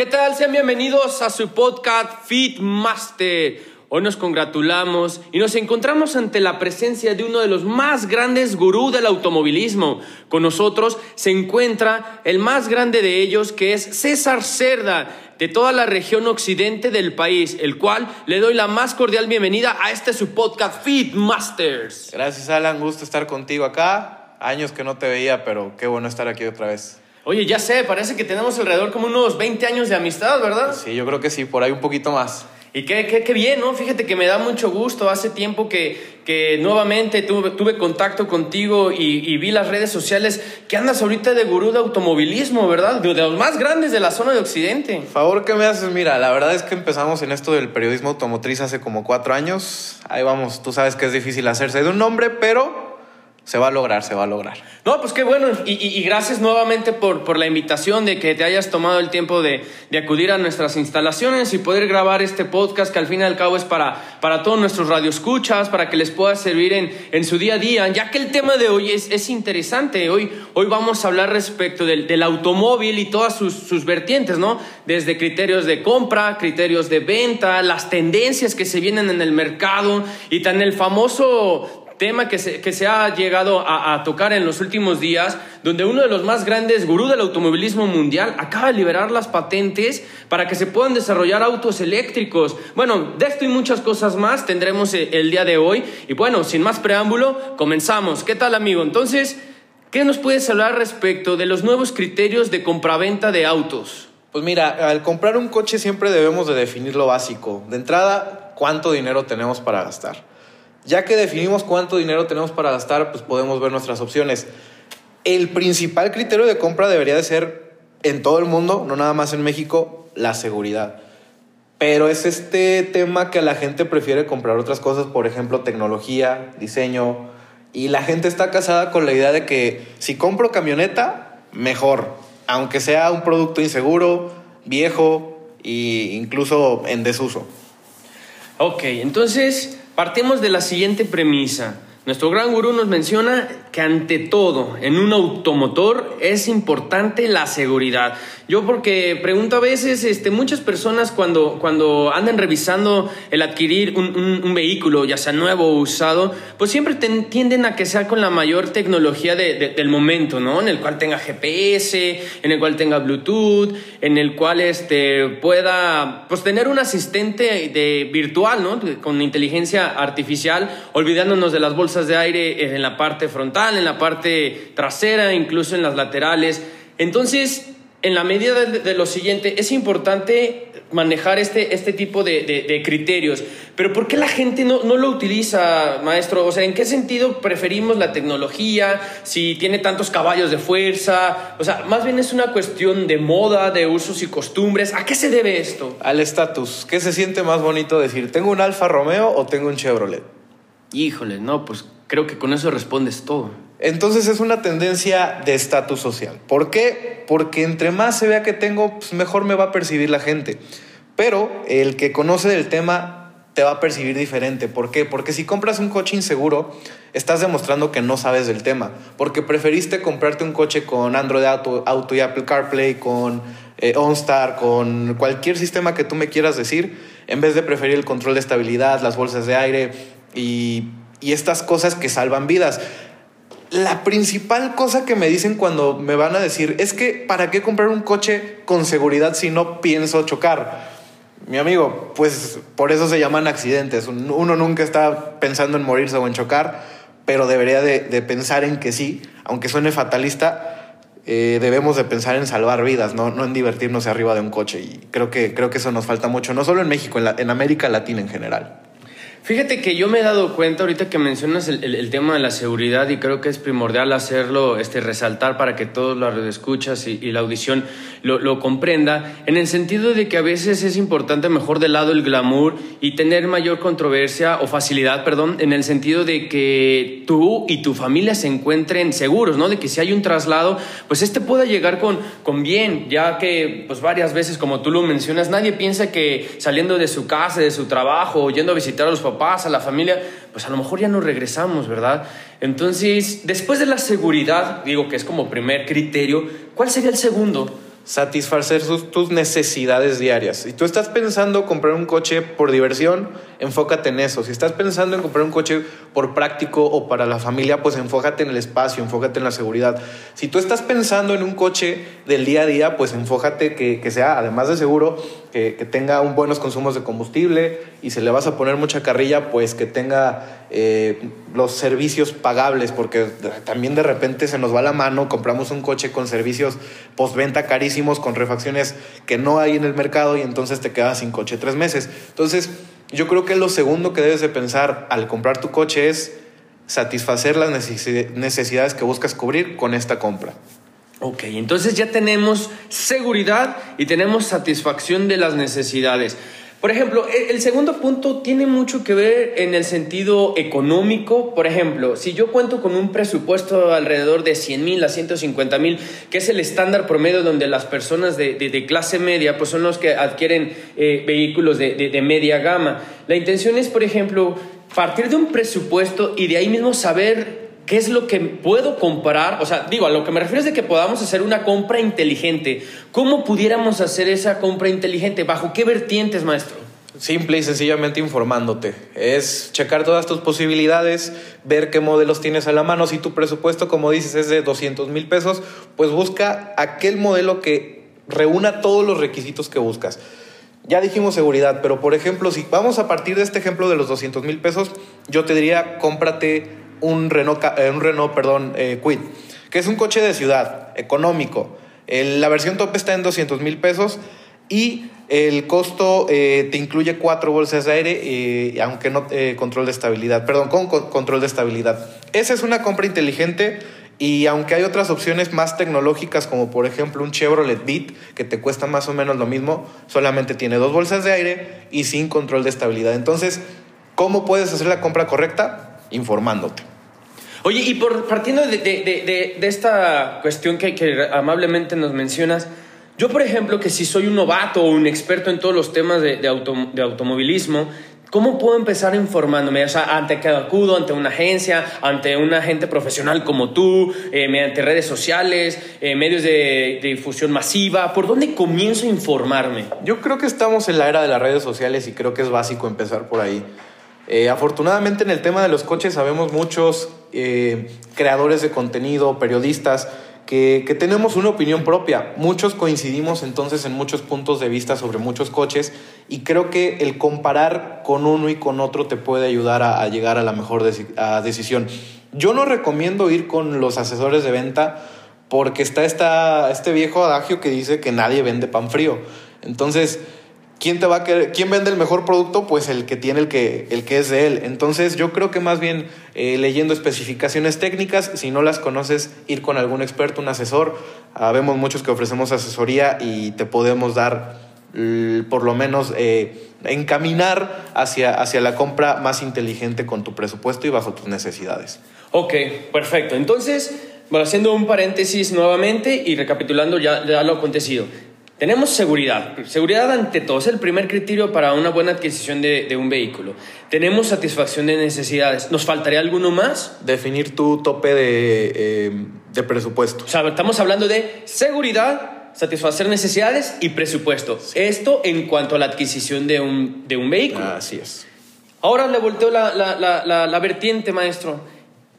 ¿Qué tal? Sean bienvenidos a su podcast Fit Master. Hoy nos congratulamos y nos encontramos ante la presencia de uno de los más grandes gurús del automovilismo. Con nosotros se encuentra el más grande de ellos, que es César Cerda, de toda la región occidente del país, el cual le doy la más cordial bienvenida a este su podcast Fit Masters. Gracias, Alan. Gusto estar contigo acá. Años que no te veía, pero qué bueno estar aquí otra vez. Oye, ya sé, parece que tenemos alrededor como unos 20 años de amistad, ¿verdad? Sí, yo creo que sí, por ahí un poquito más. Y qué, qué, qué bien, ¿no? Fíjate que me da mucho gusto. Hace tiempo que, que nuevamente tuve, tuve contacto contigo y, y, vi las redes sociales que andas ahorita de gurú de automovilismo, ¿verdad? De, de los más grandes de la zona de Occidente. Favor que me haces, mira, la verdad es que empezamos en esto del periodismo automotriz hace como cuatro años. Ahí vamos, tú sabes que es difícil hacerse de un nombre, pero se va a lograr, se va a lograr. No, pues qué bueno. Y, y, gracias nuevamente por, por, la invitación de que te hayas tomado el tiempo de, de, acudir a nuestras instalaciones y poder grabar este podcast que al fin y al cabo es para, para todos nuestros radioescuchas, para que les pueda servir en, en su día a día, ya que el tema de hoy es, es interesante. Hoy, hoy vamos a hablar respecto del, del automóvil y todas sus, sus vertientes, ¿no? Desde criterios de compra, criterios de venta, las tendencias que se vienen en el mercado y tan el famoso tema que se, que se ha llegado a, tocar en los últimos días, donde uno de los más grandes gurú del automovilismo mundial acaba de liberar las patentes para que se puedan desarrollar autos eléctricos. Bueno, de esto y muchas cosas más tendremos el día de hoy. Y bueno, sin más preámbulo, comenzamos. ¿Qué tal, amigo? Entonces, ¿qué nos puedes hablar respecto de los nuevos criterios de compraventa de autos? Pues mira, al comprar un coche siempre debemos de definir lo básico. De entrada, ¿cuánto dinero tenemos para gastar? Ya que definimos cuánto dinero tenemos para gastar, pues podemos ver nuestras opciones. El principal criterio de compra debería de ser en todo el mundo, no nada más en México, la seguridad. Pero es este tema que la gente prefiere comprar otras cosas, por ejemplo, tecnología, diseño, y la gente está casada con la idea de que si compro camioneta, mejor, aunque sea un producto inseguro, viejo e incluso en desuso. Ok, entonces Partimos de la siguiente premisa. Nuestro gran gurú nos menciona que ante todo, en un automotor es importante la seguridad. Yo porque pregunto a veces, este, muchas personas cuando, cuando andan revisando el adquirir un, un, vehículo, ya sea nuevo o usado, pues siempre tienden a que sea con la mayor tecnología de, de, del momento, ¿no? En el cual tenga GPS, en el cual tenga Bluetooth, en el cual este, pueda pues, tener un asistente de, virtual, ¿no? Con inteligencia artificial, olvidándonos de las bolsas de aire en la parte frontal, en la parte trasera, incluso en las laterales. Entonces, en la medida de, de, lo siguiente, es importante manejar este, este tipo de, de, de, criterios. Pero ¿por qué la gente no, no, lo utiliza, maestro? O sea, ¿en qué sentido preferimos la tecnología? Si tiene tantos caballos de fuerza. O sea, más bien es una cuestión de moda, de usos y costumbres. ¿A qué se debe esto? Al estatus. ¿Qué se siente más bonito decir? ¿Tengo un Alfa Romeo o tengo un Chevrolet? Híjole, no, pues creo que con eso respondes todo. Entonces es una tendencia de estatus social. ¿Por qué? Porque entre más se vea que tengo, pues mejor me va a percibir la gente. Pero el que conoce del tema te va a percibir diferente. ¿Por qué? Porque si compras un coche inseguro, estás demostrando que no sabes del tema. Porque preferiste comprarte un coche con Android Auto, Auto y Apple CarPlay, con eh, OnStar, con cualquier sistema que tú me quieras decir, en vez de preferir el control de estabilidad, las bolsas de aire y, y estas cosas que salvan vidas la principal cosa que me dicen cuando me van a decir es que ¿para qué comprar un coche con seguridad si no pienso chocar? Mi amigo, pues por eso se llaman accidentes. Uno nunca está pensando en morirse o en chocar, pero debería de, pensar en que sí, aunque suene fatalista, eh, debemos de pensar en salvar vidas, ¿no? en divertirnos arriba de un coche. Y creo que, creo que eso nos falta mucho, no solo en México, en América Latina en general. Fíjate que yo me he dado cuenta ahorita que mencionas el, tema de la seguridad y creo que es primordial hacerlo, este, resaltar para que todos los escuchas y, y la audición lo, lo, comprenda, en el sentido de que a veces es importante mejor de lado el glamour y tener mayor controversia o facilidad, perdón, en el sentido de que tú y tu familia se encuentren seguros, ¿no? De que si hay un traslado, pues este pueda llegar con, con bien, ya que pues varias veces, como tú lo mencionas, nadie piensa que saliendo de su casa, de su trabajo, o yendo a visitar a los papás, a la familia, pues a lo mejor ya no regresamos, ¿verdad? Entonces, después de la seguridad, digo que es como primer criterio, ¿cuál sería el segundo? Satisfacer tus necesidades diarias. Si tú estás pensando comprar un coche por diversión, enfócate en eso. Si estás pensando en comprar un coche por práctico o para la familia, pues enfócate en el espacio, enfócate en la seguridad. Si tú estás pensando en un coche del día a día, pues enfócate que, que sea, además de seguro, que, que, tenga un buenos consumos de combustible y si le vas a poner mucha carrilla, pues que tenga eh, los servicios pagables, porque también de repente se nos va la mano, compramos un coche con servicios postventa carísimos, con refacciones que no hay en el mercado y entonces te quedas sin coche tres meses. Entonces, yo creo que lo segundo que debes de pensar al comprar tu coche es satisfacer las necesidades que buscas cubrir con esta compra. Ok, entonces ya tenemos seguridad y tenemos satisfacción de las necesidades. Por ejemplo, e, el segundo punto tiene mucho que ver en el sentido económico. Por ejemplo, si yo cuento con un presupuesto alrededor de 100 mil a 150 mil, que es el estándar promedio donde las personas de, clase media pues son los que adquieren eh, vehículos de media gama. La intención es, por ejemplo, partir de un presupuesto y de ahí mismo saber ¿Qué es lo que puedo comprar? O sea, digo, a lo que me refiero es de que podamos hacer una compra inteligente. ¿Cómo pudiéramos hacer esa compra inteligente? ¿Bajo qué vertientes, maestro? Simple y sencillamente informándote. Es checar todas tus posibilidades, ver qué modelos tienes a la mano. Si tu presupuesto, como dices, es de 200 mil pesos, pues busca aquel modelo que reúna todos los requisitos que buscas. Ya dijimos seguridad, pero por ejemplo, si vamos a partir de este ejemplo de los 200 mil pesos, yo te diría, cómprate un Renault, eh, un Renault perdón, eh, Quid, que es un coche de ciudad, económico. la versión top está en 200 mil pesos y el costo eh, te incluye cuatro bolsas de aire, aunque no control de estabilidad, perdón, con, control de estabilidad. Esa es una compra inteligente y aunque hay otras opciones más tecnológicas, como por ejemplo un Chevrolet Beat, que te cuesta más o menos lo mismo, solamente tiene dos bolsas de aire y sin control de estabilidad. Entonces, ¿cómo puedes hacer la compra correcta? Informándote. Oye, y por, partiendo de, esta cuestión que, amablemente nos mencionas, yo, por ejemplo, que si soy un novato o un experto en todos los temas de, automovilismo, ¿cómo puedo empezar informándome? O sea, ante que acudo, ante una agencia, ante un agente profesional como tú, eh, mediante redes sociales, eh, medios de, difusión masiva, ¿por dónde comienzo a informarme? Yo creo que estamos en la era de las redes sociales y creo que es básico empezar por ahí. Eh, afortunadamente en el tema de los coches sabemos muchos eh, creadores de contenido, periodistas, que, que, tenemos una opinión propia. Muchos coincidimos entonces en muchos puntos de vista sobre muchos coches y creo que el comparar con uno y con otro te puede ayudar a, llegar a la mejor decisión. Yo no recomiendo ir con los asesores de venta porque está esta, este viejo adagio que dice que nadie vende pan frío. Entonces, ¿quién te va a quién vende el mejor producto? Pues el que tiene el que, el que es de él. Entonces yo creo que más bien eh, leyendo especificaciones técnicas, si no las conoces, ir con algún experto, un asesor. Habemos muchos que ofrecemos asesoría y te podemos dar por lo menos eh, encaminar hacia, hacia la compra más inteligente con tu presupuesto y bajo tus necesidades. Ok, perfecto. Entonces, bueno, haciendo un paréntesis nuevamente y recapitulando ya lo acontecido. Tenemos seguridad. Seguridad ante todo. Es el primer criterio para una buena adquisición de, un vehículo. Tenemos satisfacción de necesidades. ¿Nos faltaría alguno más? Definir tu tope de, eh, de presupuesto. O sea, estamos hablando de seguridad, satisfacer necesidades y presupuesto. Esto en cuanto a la adquisición de un, de un vehículo. Así es. Ahora le volteo la, la, la, la vertiente, maestro.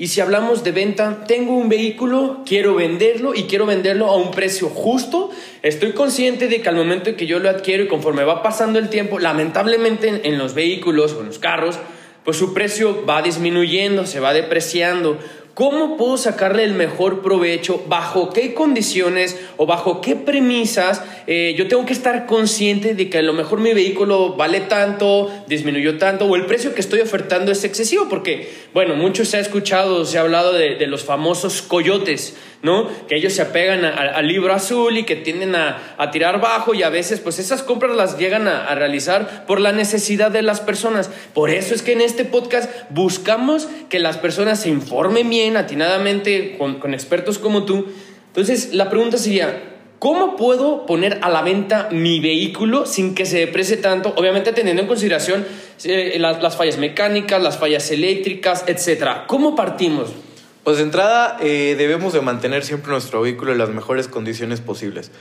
Y si hablamos de venta, tengo un vehículo, quiero venderlo y quiero venderlo a un precio justo. Estoy consciente de que al momento en que yo lo adquiero y conforme va pasando el tiempo, lamentablemente en, los vehículos o en los carros, pues su precio va disminuyendo, se va depreciando. ¿Cómo puedo sacarle el mejor provecho? ¿Bajo qué condiciones o bajo qué premisas eh, yo tengo que estar consciente de que a lo mejor mi vehículo vale tanto, disminuyó tanto o el precio que estoy ofertando es excesivo? Porque, bueno, mucho se ha escuchado, se ha hablado de, los famosos coyotes, ¿no? Que ellos se apegan al libro azul y que tienden a, tirar bajo y a veces pues esas compras las llegan a, a realizar por la necesidad de las personas. Por eso es que en este podcast buscamos que las personas se informen bien atinadamente con, expertos como tú. Entonces, la pregunta sería, ¿Cómo puedo poner a la venta mi vehículo sin que se deprecie tanto? Obviamente teniendo en consideración eh, las, fallas mecánicas, las fallas eléctricas, etcétera. ¿Cómo partimos? Pues de entrada eh, debemos de mantener siempre nuestro vehículo en las mejores condiciones posibles.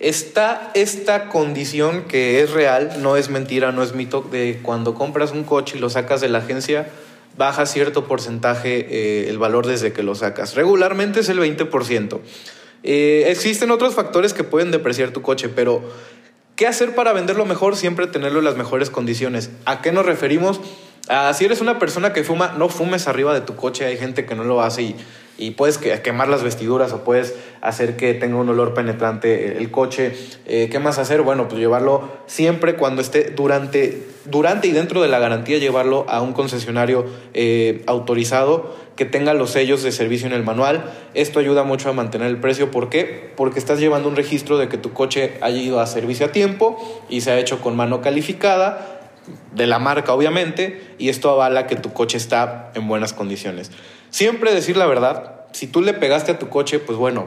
Está esta condición que es real, no es mentira, no es mito, de cuando compras un coche y lo sacas de la agencia, baja cierto porcentaje eh, el valor desde que lo sacas. Regularmente es el 20%. Eh, existen otros factores que pueden depreciar tu coche, pero ¿qué hacer para venderlo mejor? Siempre tenerlo en las mejores condiciones. ¿A qué nos referimos? si eres una persona que fuma, no fumes arriba de tu coche. Hay gente que no lo hace y y puedes quemar las vestiduras o puedes hacer que tenga un olor penetrante el coche. Eh, ¿Qué más hacer? Bueno, pues llevarlo siempre cuando esté durante, durante y dentro de la garantía, llevarlo a un concesionario eh, autorizado que tenga los sellos de servicio en el manual. Esto ayuda mucho a mantener el precio. ¿Por qué? Porque estás llevando un registro de que tu coche haya ido a servicio a tiempo y se ha hecho con mano calificada de la marca obviamente y esto avala que tu coche está en buenas condiciones. Siempre decir la verdad. Si tú le pegaste a tu coche, pues bueno,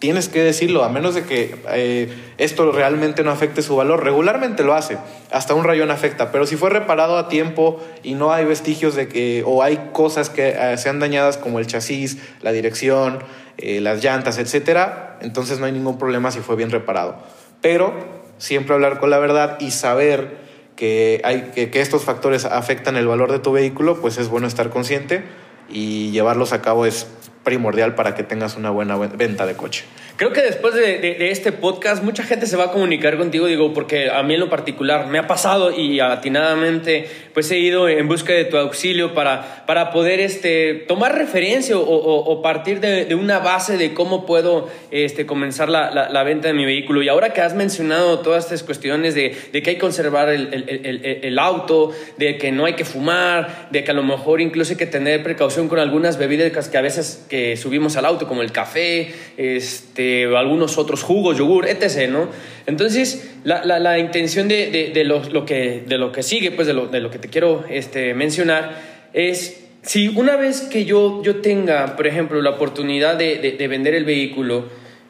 tienes que decirlo, a menos de que eh, esto realmente no afecte su valor. Regularmente lo hace, hasta un rayón afecta, pero si fue reparado a tiempo y no hay vestigios de que, o hay cosas que eh, sean dañadas como el chasis, la dirección, eh, las llantas, etcétera, entonces no hay ningún problema si fue bien reparado. Pero siempre hablar con la verdad y saber que, hay, que estos factores afectan el valor de tu vehículo, pues es bueno estar consciente y llevarlos a cabo es primordial para que tengas una buena venta de coche. Creo que después de, este podcast mucha gente se va a comunicar contigo, digo, porque a mí en lo particular me ha pasado y atinadamente pues he ido en busca de tu auxilio para, para poder este, tomar referencia o, partir de, una base de cómo puedo este, comenzar la, venta de mi vehículo. Y ahora que has mencionado todas estas cuestiones de, que hay que conservar el, auto, de que no hay que fumar, de que a lo mejor incluso hay que tener precaución con algunas bebidas que a veces subimos al auto, como el café, este algunos otros jugos, yogur, etc. ¿no? Entonces, la, la, intención de, de, lo, que, de lo que sigue, pues de lo, de lo que te quiero este, mencionar, es si una vez que yo, yo tenga, por ejemplo, la oportunidad de, vender el vehículo,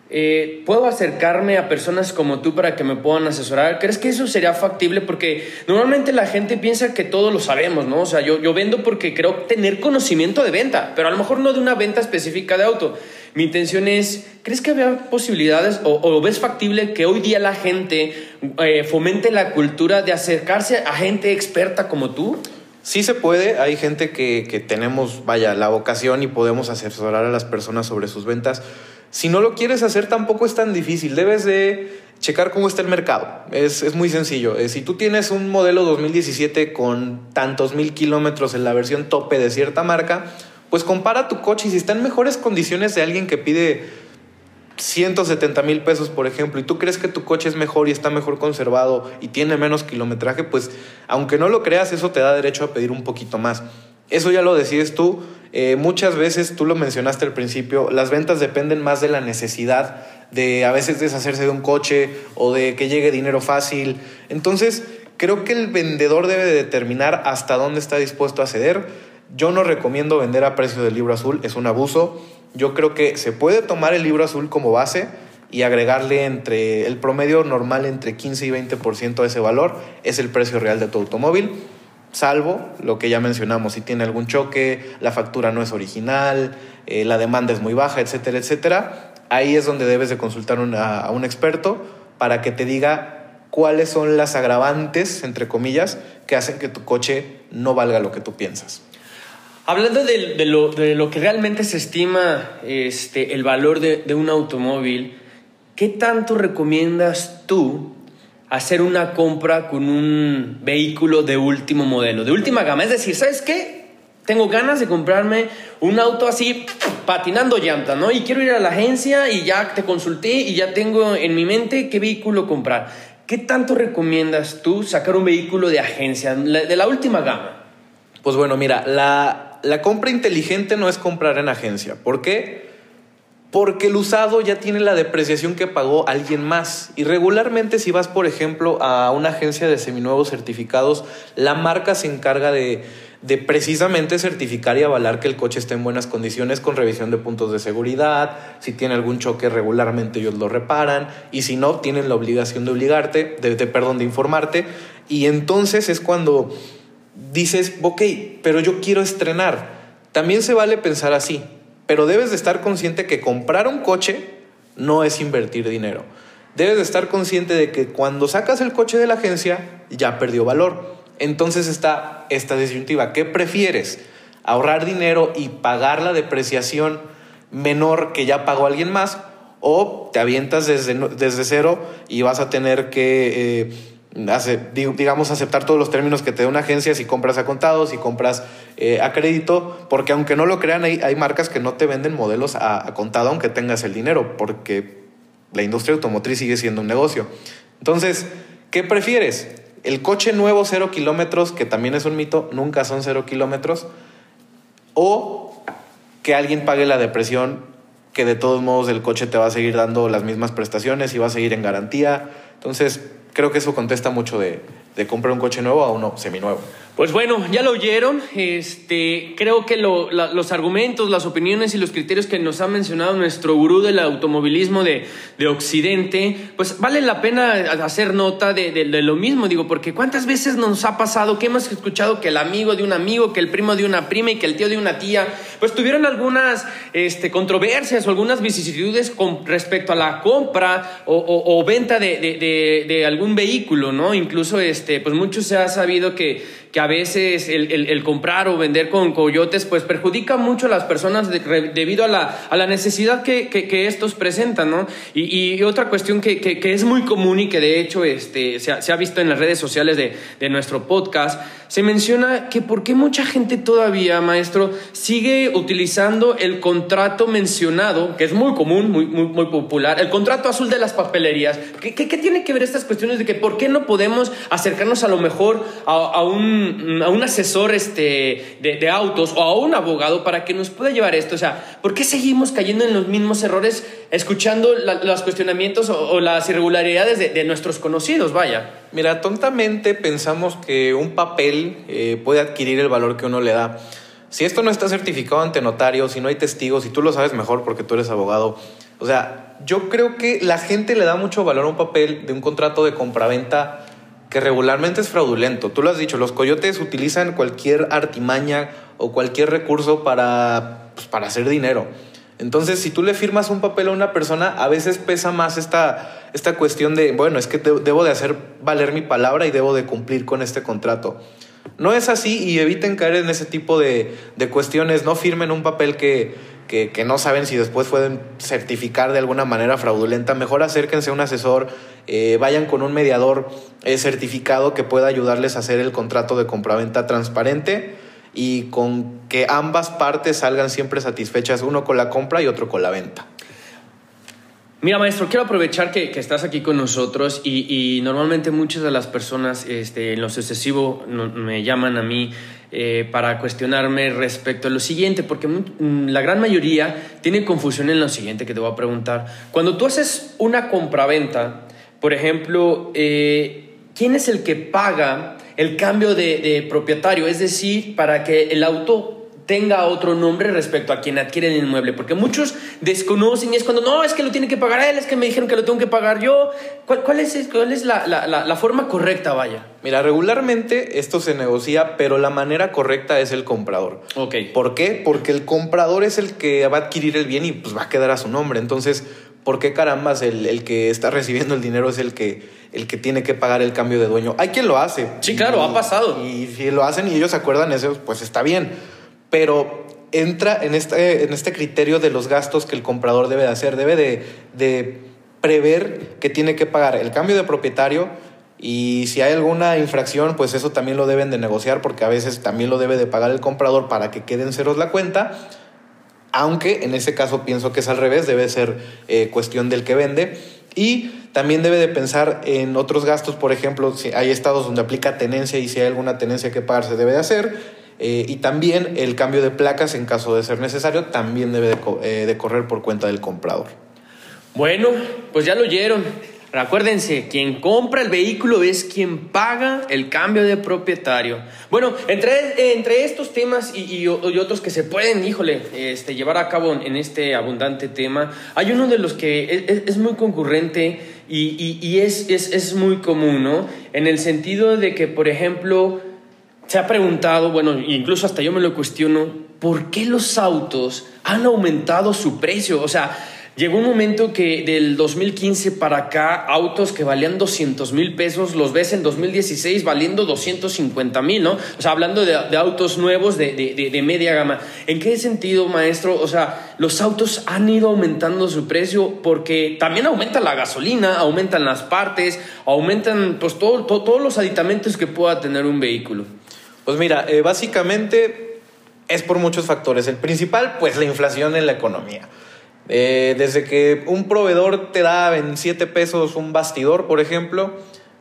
eh, ¿Puedo acercarme a personas como tú para que me puedan asesorar? ¿Crees que eso sería factible? Porque normalmente la gente piensa que todos lo sabemos, ¿no? O sea, yo, yo vendo porque creo tener conocimiento de venta, pero a lo mejor no de una venta específica de auto. Mi intención es, ¿crees que había posibilidades o, ves factible que hoy día la gente eh, fomente la cultura de acercarse a gente experta como tú? Sí se puede, hay gente que, que tenemos, vaya, la vocación y podemos asesorar a las personas sobre sus ventas. Si no lo quieres hacer tampoco es tan difícil, debes de checar cómo está el mercado. Es, es muy sencillo. Eh, si tú tienes un modelo 2017 con tantos mil kilómetros en la versión tope de cierta marca, pues compara tu coche y si está en mejores condiciones de alguien que pide 170 mil pesos, por ejemplo, y tú crees que tu coche es mejor y está mejor conservado y tiene menos kilometraje, pues aunque no lo creas, eso te da derecho a pedir un poquito más. Eso ya lo decides tú. Eh, muchas veces, tú lo mencionaste al principio, las ventas dependen más de la necesidad de a veces deshacerse de un coche o de que llegue dinero fácil. Entonces, creo que el vendedor debe determinar hasta dónde está dispuesto a ceder yo no recomiendo vender a precio del libro azul, es un abuso. Yo creo que se puede tomar el libro azul como base y agregarle entre el promedio normal entre 15 y 20% de ese valor, es el precio real de tu automóvil, salvo lo que ya mencionamos, si tiene algún choque, la factura no es original, eh, la demanda es muy baja, etcétera, etcétera. Ahí es donde debes de consultar a un experto para que te diga cuáles son las agravantes, entre comillas, que hacen que tu coche no valga lo que tú piensas. Hablando de, lo, que realmente se estima este, el valor de, un automóvil, ¿qué tanto recomiendas tú hacer una compra con un vehículo de último modelo, de última gama? Es decir, ¿sabes qué? tengo ganas de comprarme un auto así patinando llanta, ¿no? Y quiero ir a la agencia y ya te consulté y ya tengo en mi mente qué vehículo comprar. ¿Qué tanto recomiendas tú sacar un vehículo de agencia, de la última gama? Pues bueno, mira, la, la compra inteligente no es comprar en agencia. ¿Por qué? Porque el usado ya tiene la depreciación que pagó alguien más. Y regularmente si vas, por ejemplo, a una agencia de seminuevos certificados, la marca se encarga de precisamente certificar y avalar que el coche esté en buenas condiciones con revisión de puntos de seguridad, si tiene algún choque regularmente ellos lo reparan y si no tienen la obligación de obligarte, de, perdón, de informarte y entonces es cuando dices, ok, pero yo quiero estrenar. También se vale pensar así, pero debes de estar consciente que comprar un coche no es invertir dinero. Debes de estar consciente de que cuando sacas el coche de la agencia ya perdió valor. Entonces está esta disyuntiva. ¿Qué prefieres? ¿Ahorrar dinero y pagar la depreciación menor que ya pagó alguien más? ¿O te avientas desde, desde cero y vas a tener que, eh, digamos, aceptar todos los términos que te da una agencia si compras a contado, si compras eh, a crédito? Porque aunque no lo crean, hay, hay marcas que no te venden modelos a, a contado aunque tengas el dinero, porque la industria automotriz sigue siendo un negocio. Entonces, ¿qué prefieres? El coche nuevo, cero kilómetros, que también es un mito, nunca son cero kilómetros. O que alguien pague la depresión, que de todos modos el coche te va a seguir dando las mismas prestaciones y va a seguir en garantía. Entonces, creo que eso contesta mucho de, de comprar un coche nuevo a uno seminuevo. Pues bueno, ya lo oyeron. Este, creo que los argumentos, las opiniones y los criterios que nos ha mencionado nuestro gurú del automovilismo de, Occidente, pues vale la pena hacer nota de, lo mismo, digo, porque cuántas veces nos ha pasado que hemos escuchado que el amigo de un amigo, que el primo de una prima y que el tío de una tía, pues tuvieron algunas este, controversias o algunas vicisitudes con respecto a la compra o, venta de, algún vehículo, ¿no? Incluso, este, pues mucho se ha sabido que que a veces el, comprar o vender con coyotes pues perjudica mucho a las personas debido a la, a la necesidad que, que, estos presentan, ¿no? Y, otra cuestión que, que, es muy común y que de hecho este, se, ha, se ha visto en las redes sociales de, de, nuestro podcast, se menciona que por qué mucha gente todavía, maestro, sigue utilizando el contrato mencionado, que es muy común, muy, muy, popular, el contrato azul de las papelerías. ¿Qué, qué, tiene que ver estas cuestiones de que por qué no podemos acercarnos a lo mejor a, a un a un asesor este, de, autos o a un abogado para que nos pueda llevar esto? O sea, ¿por qué seguimos cayendo en los mismos errores escuchando los cuestionamientos o, las irregularidades de, nuestros conocidos? Vaya. Mira, tontamente pensamos que un papel eh, puede adquirir el valor que uno le da. Si esto no está certificado ante notario, si no hay testigos, y tú lo sabes mejor porque tú eres abogado, o sea, yo creo que la gente le da mucho valor a un papel de un contrato de compraventa que regularmente es fraudulento. Tú lo has dicho, los coyotes utilizan cualquier artimaña o cualquier recurso para, pues, para hacer dinero. Entonces, si tú le firmas un papel a una persona, a veces pesa más esta, esta cuestión de, bueno, es que debo de hacer valer mi palabra y debo de cumplir con este contrato. No es así y eviten caer en ese tipo de, de cuestiones. No firmen un papel que, que, no saben si después pueden certificar de alguna manera fraudulenta, mejor acérquense a un asesor, eh, vayan con un mediador eh, certificado que pueda ayudarles a hacer el contrato de compraventa transparente y con que ambas partes salgan siempre satisfechas, uno con la compra y otro con la venta. Mira, maestro, quiero aprovechar que, estás aquí con nosotros y, normalmente muchas de las personas este, en lo sucesivo me llaman a mí eh, para cuestionarme respecto a lo siguiente, porque mm, la gran mayoría tiene confusión en lo siguiente que te voy a preguntar. Cuando tú haces una compraventa, por ejemplo, eh, ¿quién es el que paga el cambio de, de propietario? Es decir, para que el auto tenga otro nombre respecto a quien adquiere el inmueble, porque muchos desconocen y es cuando, no, es que lo tiene que pagar él, es que me dijeron que lo tengo que pagar yo. ¿Cuál, es, cuál es la, la, la, forma correcta, vaya? Mira, regularmente esto se negocia, pero la manera correcta es el comprador. Ok. ¿Por qué? Porque el comprador es el que va a adquirir el bien y pues va a quedar a su nombre. Entonces, ¿por qué carambas el, el que está recibiendo el dinero es el que, el que tiene que pagar el cambio de dueño? Hay quien lo hace. Sí, claro, ha pasado. Y si lo hacen y ellos se acuerdan eso, pues está bien pero entra en este, en este criterio de los gastos que el comprador debe de hacer. Debe de, prever que tiene que pagar el cambio de propietario, Y si hay alguna infracción, pues eso también lo deben de negociar porque a veces también lo debe de pagar el comprador para que queden ceros la cuenta. Aunque en ese caso pienso que es al revés, debe ser eh, cuestión del que vende. Y también debe de pensar en otros gastos, por ejemplo, si hay estados donde aplica tenencia y si hay alguna tenencia que pagar se debe de hacer. Eh, y también el cambio de placas en caso de ser necesario también debe de, eh, de correr por cuenta del comprador. Bueno, pues ya lo oyeron. Acuérdense, quien compra el vehículo es quien paga el cambio de propietario. Bueno, entre, entre estos temas y, otros que se pueden, híjole, este, llevar a cabo en este abundante tema, hay uno de los que es, muy concurrente y, es, es, es, muy común, ¿no? En el sentido de que, por ejemplo, se ha preguntado, bueno, incluso hasta yo me lo cuestiono, ¿por qué los autos han aumentado su precio? O sea, Llegó un momento que del 2015 para acá, autos que valían 200 mil pesos, los ves en 2016 valiendo 250 mil, ¿no? O sea, hablando de, autos nuevos de, de, media gama. ¿En qué sentido, maestro? O sea, los autos han ido aumentando su precio porque también aumenta la gasolina, aumentan las partes, aumentan pues todo, todos los aditamentos que pueda tener un vehículo. Pues mira, eh, básicamente es por muchos factores. El principal, pues la inflación en la economía. Eh, desde que un proveedor te da en 7 pesos un bastidor, por ejemplo,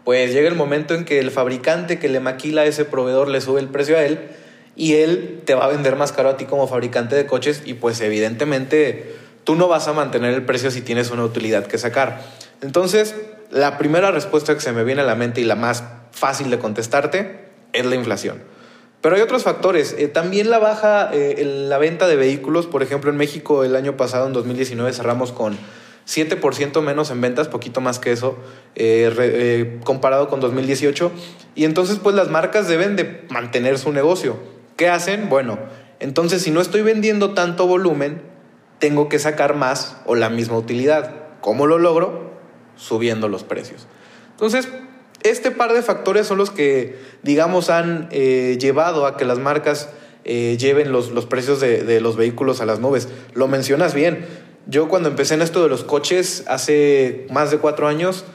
pues llega el momento en que el fabricante que le maquila a ese proveedor le sube el precio a él y él te va a vender más caro a ti como fabricante de coches y pues evidentemente tú no vas a mantener el precio si tienes una utilidad que sacar. Entonces, la primera respuesta que se me viene a la mente y la más fácil de contestarte es la inflación. Pero hay otros factores. Eh, también la baja eh, la venta de vehículos. Por ejemplo, en México el año pasado, en 2019, cerramos con 7% menos en ventas, poquito más que eso, eh, comparado con 2018. Y entonces, pues las marcas deben de mantener su negocio. ¿Qué hacen? Bueno, entonces si no estoy vendiendo tanto volumen, tengo que sacar más o la misma utilidad. ¿Cómo lo logro? Subiendo los precios. Entonces, este par de factores son los que, digamos, han eh, llevado a que las marcas eh, lleven los, precios de, los vehículos a las nubes. Lo mencionas bien. Yo cuando empecé en esto de los coches hace más de cuatro años,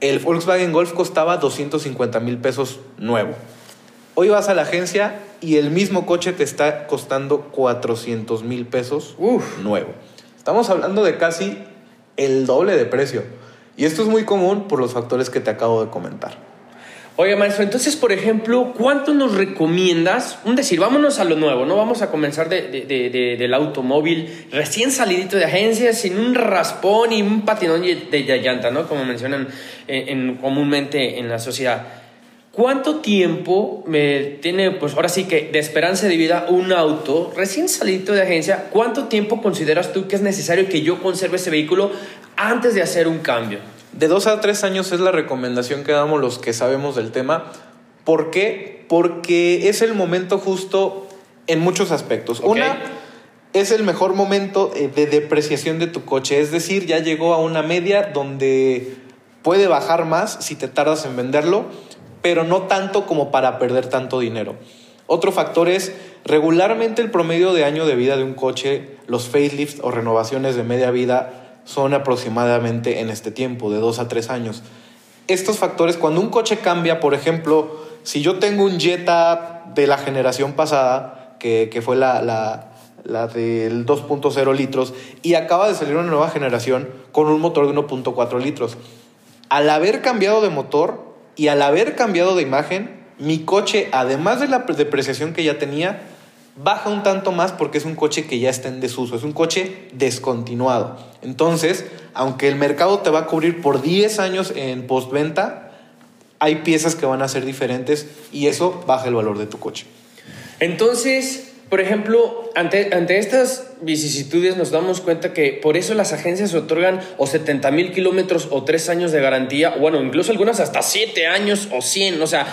el Volkswagen Golf costaba 250 mil pesos nuevo. Hoy vas a la agencia y el mismo coche te está costando 400 mil pesos nuevo. Estamos hablando de casi el doble de precio. Y esto es muy común por los factores que te acabo de comentar. Oye, maestro, entonces, por ejemplo, ¿cuánto nos recomiendas? Un decir, vámonos a lo nuevo, ¿no? Vamos a comenzar del automóvil recién salidito de agencia, sin un raspón y un patinón de llanta, ¿no? Como mencionan eh, comúnmente en la sociedad. ¿Cuánto tiempo me tiene, pues ahora sí que de esperanza de vida un auto recién salido de agencia? ¿Cuánto tiempo consideras tú que es necesario que yo conserve ese vehículo antes de hacer un cambio? De dos a tres años es la recomendación que damos los que sabemos del tema. ¿Por qué? Porque es el momento justo en muchos aspectos. Una, es el mejor momento eh, de depreciación de tu coche, es decir, ya llegó a una media donde puede bajar más si te tardas en venderlo pero no tanto como para perder tanto dinero. Otro factor es, regularmente el promedio de año de vida de un coche, los facelifts o renovaciones de media vida son aproximadamente en este tiempo, de dos a tres años. Estos factores, cuando un coche cambia, por ejemplo, si yo tengo un Jetta de la generación pasada, que, fue la, la, la del 2.0 litros, y acaba de salir una nueva generación con un motor de 1.4 litros. Al haber cambiado de motor, y al haber cambiado de imagen, mi coche, además de la depreciación que ya tenía, baja un tanto más porque es un coche que ya está en desuso, es un coche descontinuado. Entonces, aunque el mercado te va a cubrir por 10 años en postventa, hay piezas que van a ser diferentes y eso baja el valor de tu coche. Entonces, por ejemplo, ante, ante estas vicisitudes nos damos cuenta que por eso las agencias otorgan o 70 mil kilómetros o 3 años de garantía, o bueno, incluso algunas hasta 7 años o 100. O sea,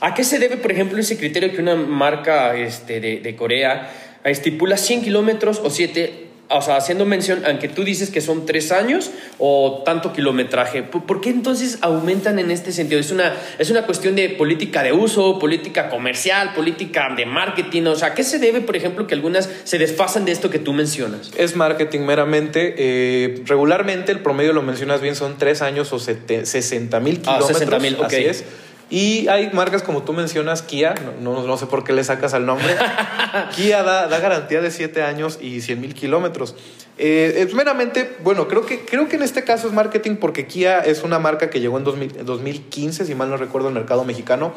¿a qué se debe, por ejemplo, ese criterio que una marca este, de, de Corea estipula 100 kilómetros o 7? O sea, haciendo mención, aunque tú dices que son tres años o tanto kilometraje, ¿por qué entonces aumentan en este sentido? ¿Es una, es una cuestión de política de uso, política comercial, política de marketing? O sea, ¿qué se debe, por ejemplo, que algunas se desfasan de esto que tú mencionas? Es marketing meramente. Eh, regularmente, el promedio lo mencionas bien, son tres años o 60 mil ah, kilómetros. Ah, 60 mil, ok. Así es. Y hay marcas como tú mencionas, Kia, no, no, sé por qué le sacas al nombre. Kia da, da, garantía de 7 años y 100 mil kilómetros. Eh, es meramente, bueno, creo que, creo que en este caso es marketing porque Kia es una marca que llegó en, 2015, si mal no recuerdo, al mercado mexicano.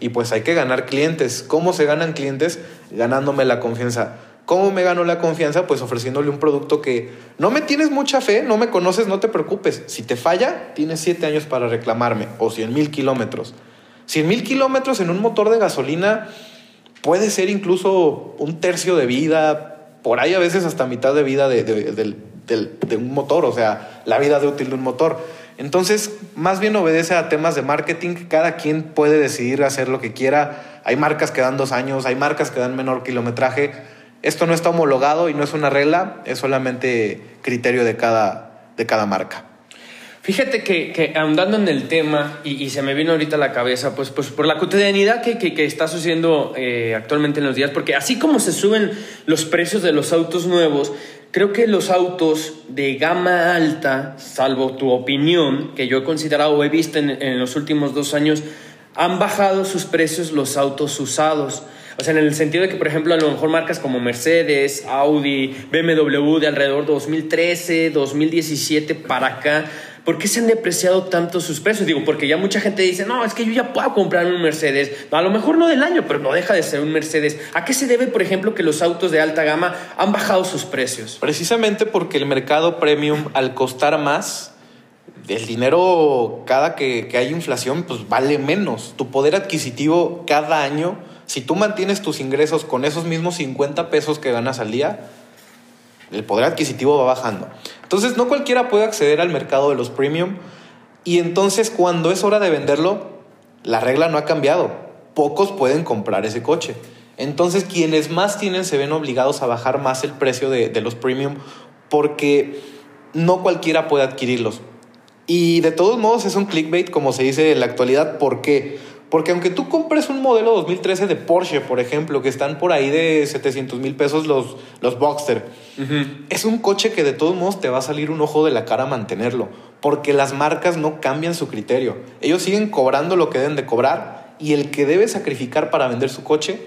Y pues hay que ganar clientes. ¿Cómo se ganan clientes? Ganándome la confianza. ¿Cómo me gano la confianza? Pues ofreciéndole un producto que no me tienes mucha fe, no me conoces, no te preocupes. Si te falla, tienes 7 años para reclamarme o 100 mil kilómetros. 100 mil kilómetros en un motor de gasolina puede ser incluso un tercio de vida, por ahí a veces hasta mitad de vida de, un motor, o sea, la vida de útil de un motor. Entonces, más bien obedece a temas de marketing, cada quien puede decidir hacer lo que quiera. Hay marcas que dan dos años, hay marcas que dan menor kilometraje. Esto no está homologado y no es una regla, es solamente criterio de cada, de cada marca. Fíjate que, que ahondando en el tema, y, se me vino ahorita a la cabeza, pues, pues por la cotidianidad que, que, está sucediendo eh, actualmente en los días, porque así como se suben los precios de los autos nuevos, creo que los autos de gama alta, salvo tu opinión, que yo he considerado o he visto en, en los últimos dos años, han bajado sus precios los autos usados. O sea, en el sentido de que, por ejemplo, a lo mejor marcas como Mercedes, Audi, BMW de alrededor de 2013, 2017 para acá ¿por qué se han depreciado tanto sus precios? Digo, porque ya mucha gente dice, no, es que yo ya puedo comprar un Mercedes, a lo mejor no del año, pero no deja de ser un Mercedes. ¿A qué se debe, por ejemplo, que los autos de alta gama han bajado sus precios? Precisamente porque el mercado premium, al costar más, el dinero, cada que, que hay inflación, pues vale menos. Tu poder adquisitivo cada año, si tú mantienes tus ingresos con esos mismos 50 pesos que ganas al día, el poder adquisitivo va bajando. Entonces no cualquiera puede acceder al mercado de los premium y entonces cuando es hora de venderlo, la regla no ha cambiado. Pocos pueden comprar ese coche. Entonces quienes más tienen se ven obligados a bajar más el precio de, de los premium porque no cualquiera puede adquirirlos. Y de todos modos es un clickbait como se dice en la actualidad. ¿Por qué? Porque aunque tú compres un modelo 2013 de Porsche, por ejemplo, que están por ahí de 700 mil pesos los, los Boxster, es un coche que de todos modos te va a salir un ojo de la cara mantenerlo, porque las marcas no cambian su criterio. Ellos siguen cobrando lo que deben de cobrar y el que debe sacrificar para vender su coche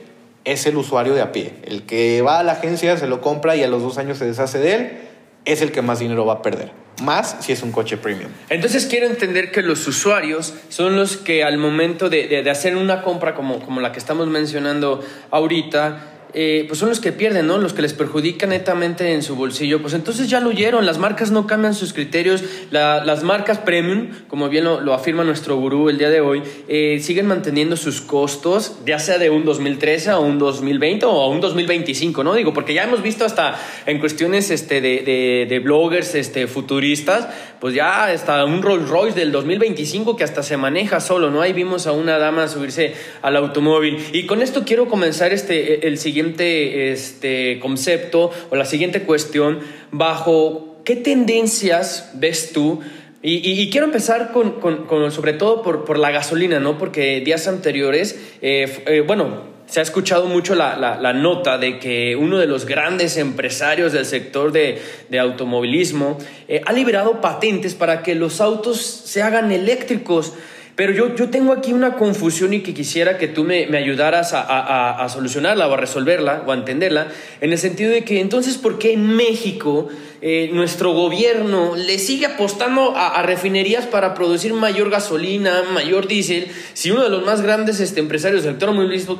es el usuario de a pie. El que va a la agencia, se lo compra y a los dos años se deshace de él, es el que más dinero va a perder más si es un coche premium. Entonces quiero entender que los usuarios son los que al momento de, de, hacer una compra como, como la que estamos mencionando ahorita, eh, pues son los que pierden, ¿no? Los que les perjudican netamente en su bolsillo. Pues entonces ya lo oyeron, las marcas no cambian sus criterios, las marcas premium, como bien lo, afirma nuestro gurú el día de hoy, eh, siguen manteniendo sus costos, ya sea de un 2013 a un 2020 o a un 2025, ¿no? Digo, porque ya hemos visto hasta en cuestiones este, de, de, bloggers este, futuristas, pues ya hasta un Rolls Royce del 2025 que hasta se maneja solo, ¿no? Ahí vimos a una dama subirse al automóvil. Y con esto quiero comenzar este, el siguiente siguiente este, concepto o la siguiente cuestión, bajo qué tendencias ves tú y, quiero empezar con, con, sobre todo por, por, la gasolina, ¿no? Porque días anteriores, eh, eh, bueno, se ha escuchado mucho la, la, nota de que uno de los grandes empresarios del sector de, de automovilismo eh, ha liberado patentes para que los autos se hagan eléctricos. Pero yo, yo tengo aquí una confusión y que quisiera que tú me, me ayudaras a, a, solucionarla o a resolverla o a entenderla, en el sentido de que entonces, ¿por qué en México eh, nuestro gobierno le sigue apostando a, refinerías para producir mayor gasolina, mayor diésel, si uno de los más grandes este, empresarios del sector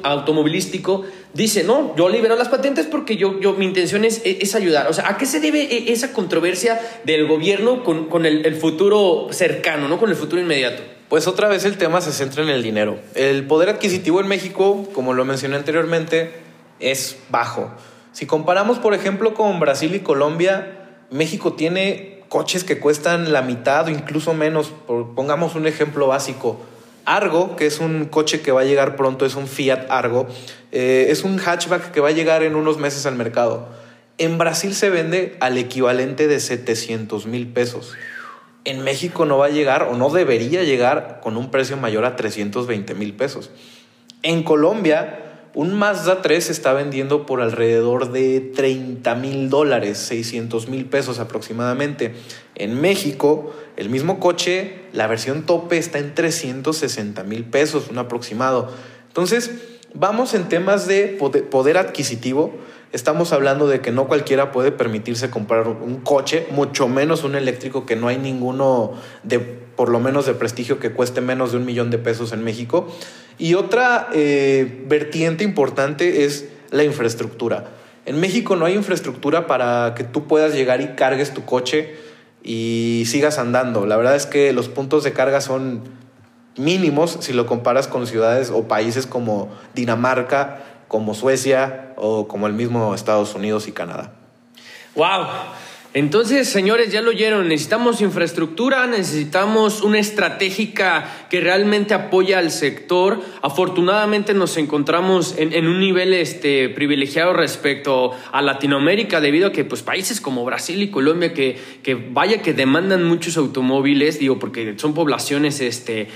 automovilístico dice, no, yo libero las patentes porque yo, yo mi intención es, es, ayudar? O sea, ¿a qué se debe e, esa controversia del gobierno con, con el futuro cercano, ¿no? con el futuro inmediato? Pues otra vez el tema se centra en el dinero. El poder adquisitivo en México, como lo mencioné anteriormente, es bajo. Si comparamos, por ejemplo, con Brasil y Colombia, México tiene coches que cuestan la mitad o incluso menos. Pongamos un ejemplo básico. Argo, que es un coche que va a llegar pronto, es un Fiat Argo, eh, es un hatchback que va a llegar en unos meses al mercado. En Brasil se vende al equivalente de 700 mil pesos. En México no va a llegar o no debería llegar con un precio mayor a 320 mil pesos. En Colombia, un Mazda 3 se está vendiendo por alrededor de 30 mil dólares, 600 mil pesos aproximadamente. En México, el mismo coche, la versión tope está en 360 mil pesos, un aproximado. Entonces, vamos en temas de poder adquisitivo. Estamos hablando de que no cualquiera puede permitirse comprar un coche, mucho menos un eléctrico que no hay ninguno de, por lo menos de prestigio, que cueste menos de un millón de pesos en México. Y otra eh, vertiente importante es la infraestructura. En México no hay infraestructura para que tú puedas llegar y cargues tu coche y sigas andando. La verdad es que los puntos de carga son mínimos si lo comparas con ciudades o países como Dinamarca, como Suecia o como el mismo Estados Unidos y Canadá. ¡Wow! Entonces, señores, ya lo oyeron, necesitamos infraestructura, necesitamos una estratégica que realmente apoya al sector. Afortunadamente nos encontramos en, un nivel este, privilegiado respecto a Latinoamérica debido a que pues, países como Brasil y Colombia que, que vaya que demandan muchos automóviles, digo, porque son poblaciones este,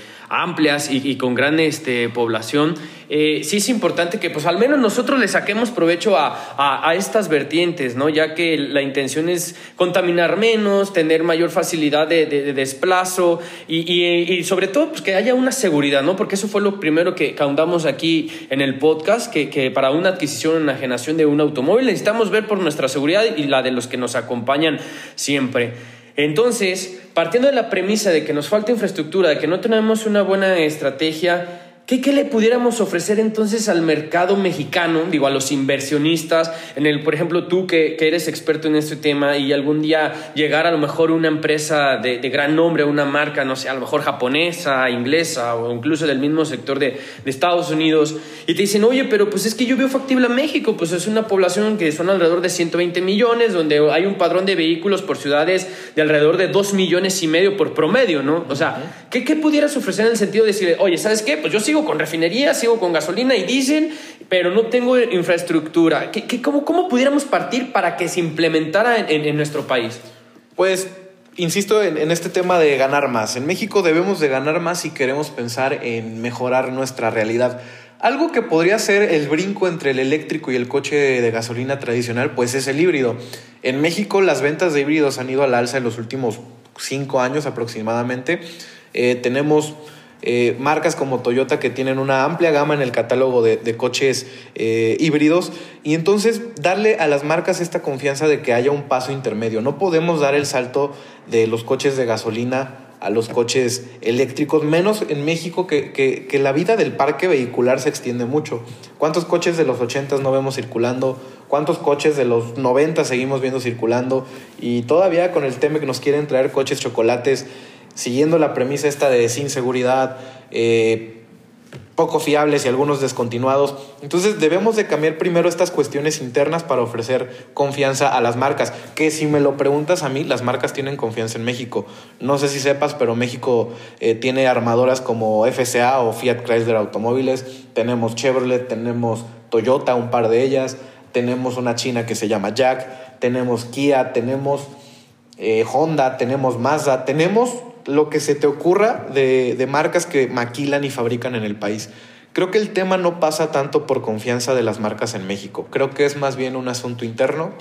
amplias y, con gran este, población, eh, sí es importante que pues al menos nosotros le saquemos provecho a, estas vertientes, ¿no? ya que la intención es contaminar menos, tener mayor facilidad de, desplazo y, sobre todo pues, que haya una seguridad, ¿no? porque eso fue lo primero que caundamos aquí en el podcast, que, que para una adquisición o enajenación de un automóvil necesitamos ver por nuestra seguridad y la de los que nos acompañan siempre. Entonces, partiendo de la premisa de que nos falta infraestructura, de que no tenemos una buena estrategia, ¿Qué, le pudiéramos ofrecer entonces al mercado mexicano, digo, a los inversionistas, en el, por ejemplo, tú que, eres experto en este tema y algún día llegar a lo mejor una empresa de, gran nombre, una marca, no sé, a lo mejor japonesa, inglesa o incluso del mismo sector de, Estados Unidos y te dicen, oye, pero pues es que yo veo factible a México, pues es una población que son alrededor de 120 millones, donde hay un padrón de vehículos por ciudades de alrededor de 2 millones y medio por promedio, ¿no? O sea, ¿qué, qué pudieras ofrecer en el sentido de decir, oye, ¿sabes qué? Pues yo sí sigo con refinería, sigo con gasolina y diésel, pero no tengo infraestructura. ¿Qué, cómo, cómo, pudiéramos partir para que se implementara en, nuestro país? Pues insisto en, en, este tema de ganar más. En México debemos de ganar más si queremos pensar en mejorar nuestra realidad. Algo que podría ser el brinco entre el eléctrico y el coche de gasolina tradicional, pues es el híbrido. En México las ventas de híbridos han ido al alza en los últimos cinco años aproximadamente. Eh, tenemos eh, marcas como Toyota que tienen una amplia gama en el catálogo de, coches eh, híbridos y entonces darle a las marcas esta confianza de que haya un paso intermedio. No podemos dar el salto de los coches de gasolina a los coches eléctricos, menos en México que, que, la vida del parque vehicular se extiende mucho. ¿Cuántos coches de los 80 no vemos circulando? ¿Cuántos coches de los 90 seguimos viendo circulando? Y todavía con el tema que nos quieren traer coches chocolates siguiendo la premisa esta de sin seguridad, eh, poco fiables y algunos descontinuados. Entonces debemos de cambiar primero estas cuestiones internas para ofrecer confianza a las marcas, que si me lo preguntas a mí, las marcas tienen confianza en México. No sé si sepas, pero México eh, tiene armadoras como FCA o Fiat Chrysler Automóviles, tenemos Chevrolet, tenemos Toyota, un par de ellas, tenemos una china que se llama Jack, tenemos Kia, tenemos eh, Honda, tenemos Mazda, tenemos lo que se te ocurra de, de marcas que maquilan y fabrican en el país. Creo que el tema no pasa tanto por confianza de las marcas en México. Creo que es más bien un asunto interno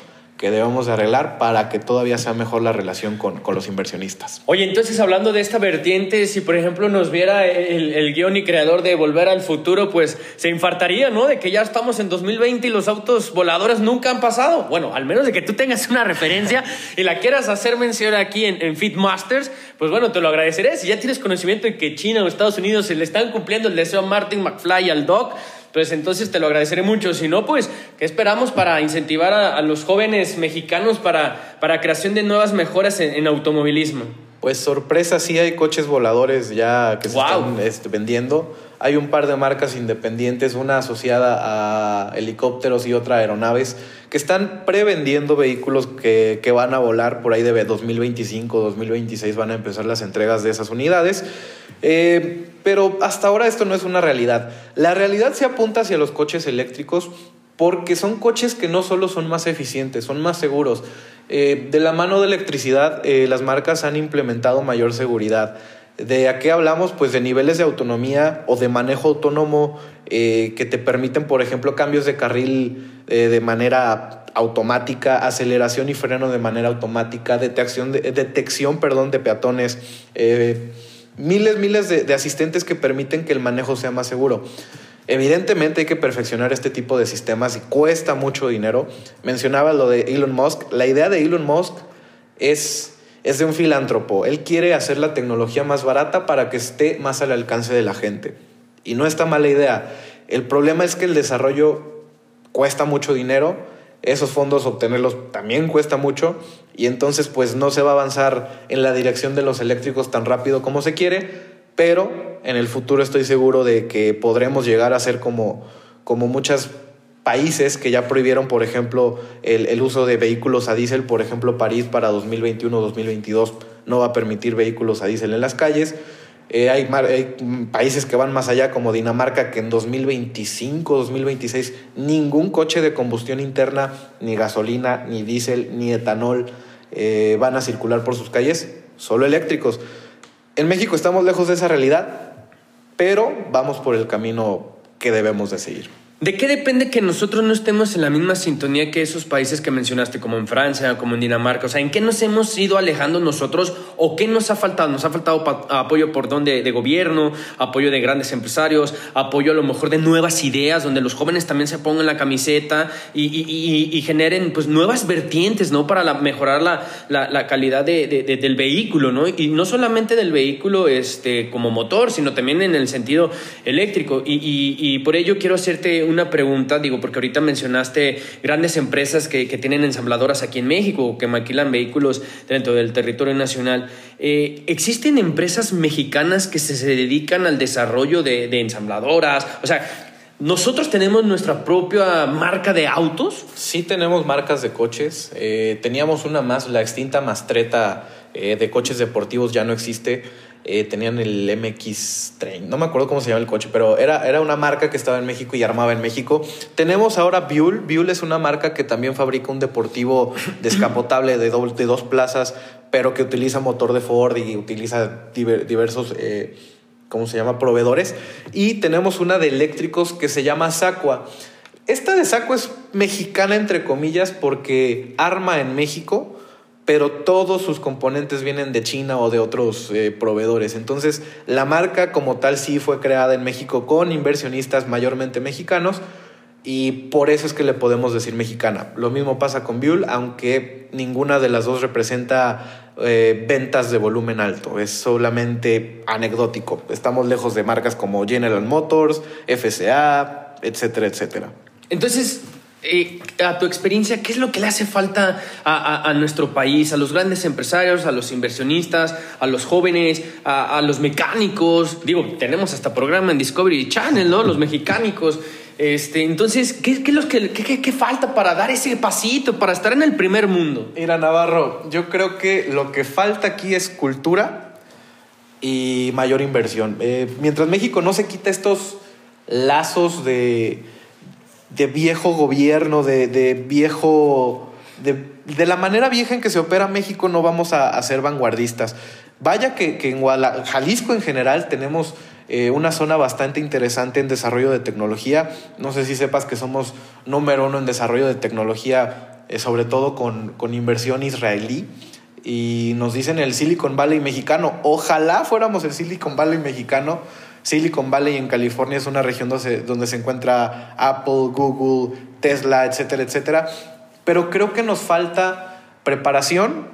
que debemos de arreglar para que todavía sea mejor la relación con, con, los inversionistas. Oye, entonces hablando de esta vertiente, si por ejemplo nos viera el, el, guion y creador de Volver al Futuro, pues se infartaría, ¿no? De que ya estamos en 2020 y los autos voladores nunca han pasado. Bueno, al menos de que tú tengas una referencia y la quieras hacer mención aquí en, en Fitmasters, pues bueno, te lo agradeceré. Si ya tienes conocimiento de que China o Estados Unidos le están cumpliendo el deseo a Martin McFly y al Doc, pues entonces te lo agradeceré mucho. Si no, pues, ¿qué esperamos para incentivar a, los jóvenes mexicanos para, para creación de nuevas mejoras en, automovilismo? Pues sorpresa, sí hay coches voladores ya que se están este, vendiendo. Hay un par de marcas independientes, una asociada a helicópteros y otra a aeronaves, que están prevendiendo vehículos que, que van a volar por ahí de 2025, 2026 van a empezar las entregas de esas unidades. Eh, pero hasta ahora esto no es una realidad. La realidad se apunta hacia los coches eléctricos porque son coches que no solo son más eficientes, son más seguros. Eh, de la mano de electricidad, eh, las marcas han implementado mayor seguridad. ¿De a qué hablamos? Pues de niveles de autonomía o de manejo autónomo eh, que te permiten, por ejemplo, cambios de carril de manera automática, aceleración y freno de manera automática, detección de, detección, perdón, de peatones, miles, miles de, de asistentes que permiten que el manejo sea más seguro. Evidentemente hay que perfeccionar este tipo de sistemas y cuesta mucho dinero. Mencionaba lo de Elon Musk. La idea de Elon Musk es, es de un filántropo. Él quiere hacer la tecnología más barata para que esté más al alcance de la gente. Y no está mala idea. El problema es que el desarrollo cuesta mucho dinero. Esos fondos obtenerlos también cuesta mucho y entonces pues no se va a avanzar en la dirección de los eléctricos tan rápido como se quiere pero en el futuro estoy seguro de que podremos llegar a ser como, como muchos países que ya prohibieron, por ejemplo, el, uso de vehículos a diésel. Por ejemplo, París para 2021-2022 no va a permitir vehículos a diésel en las calles. Eh, hay, hay, países que van más allá, como Dinamarca, que en 2025, 2026, ningún coche de combustión interna, ni gasolina, ni diésel, ni etanol eh, van a circular por sus calles, solo eléctricos. En México estamos lejos de esa realidad, pero vamos por el camino que debemos de seguir. ¿De qué depende que nosotros no estemos en la misma sintonía que esos países que mencionaste, como en Francia, como en Dinamarca? O sea, ¿en qué nos hemos ido alejando nosotros o qué nos ha faltado? ¿Nos ha faltado apoyo por donde de gobierno, apoyo de grandes empresarios, apoyo a lo mejor de nuevas ideas, donde los jóvenes también se pongan la camiseta y, generen pues nuevas vertientes, ¿no? Para mejorar la, calidad del vehículo, ¿no? Y no solamente del vehículo este, como motor, sino también en el sentido eléctrico. Y, por ello quiero hacerte una pregunta, digo, porque ahorita mencionaste grandes empresas que, tienen ensambladoras aquí en México, que maquilan vehículos dentro del territorio nacional. Eh, ¿Existen empresas mexicanas que se, dedican al desarrollo de, ensambladoras? O sea, ¿Nosotros tenemos nuestra propia marca de autos? Sí tenemos marcas de coches. Eh, teníamos una más, la extinta Mastreta eh, de coches deportivos ya no existe. Eh, tenían el MX Train, no me acuerdo cómo se llama el coche, pero era, era una marca que estaba en México y armaba en México. Tenemos ahora Buell, Buell es una marca que también fabrica un deportivo descapotable de, de dos plazas, pero que utiliza motor de Ford y utiliza diversos, eh, ¿cómo se llama?, proveedores. Y tenemos una de eléctricos que se llama Sacua. Esta de Sacua es mexicana, entre comillas, porque arma en México pero todos sus componentes vienen de China o de otros eh, proveedores. Entonces, la marca como tal sí fue creada en México con inversionistas mayormente mexicanos y por eso es que le podemos decir mexicana. Lo mismo pasa con Buell, aunque ninguna de las dos representa eh, ventas de volumen alto, es solamente anecdótico. Estamos lejos de marcas como General Motors, FCA, etcétera, etcétera. Entonces, eh, a tu experiencia, ¿qué es lo que le hace falta a, nuestro país, a los grandes empresarios, a los inversionistas, a los jóvenes, a, los mecánicos? Digo, tenemos hasta programa en Discovery Channel, ¿no? Los mecánicos. Este, entonces, ¿qué, qué, qué, falta para dar ese pasito, para estar en el primer mundo? Mira, Navarro, yo creo que lo que falta aquí es cultura y mayor inversión. Eh, mientras México no se quita estos lazos de de viejo gobierno, de, viejo... De, la manera vieja en que se opera México no vamos a, ser vanguardistas. Vaya que, en Jalisco en general tenemos eh, una zona bastante interesante en desarrollo de tecnología. No sé si sepas que somos número uno en desarrollo de tecnología, eh, sobre todo con, con inversión israelí. Y nos dicen el Silicon Valley mexicano. Ojalá fuéramos el Silicon Valley mexicano Silicon Valley en California es una región donde se, encuentra Apple, Google, Tesla, etcétera, etcétera. Pero creo que nos falta preparación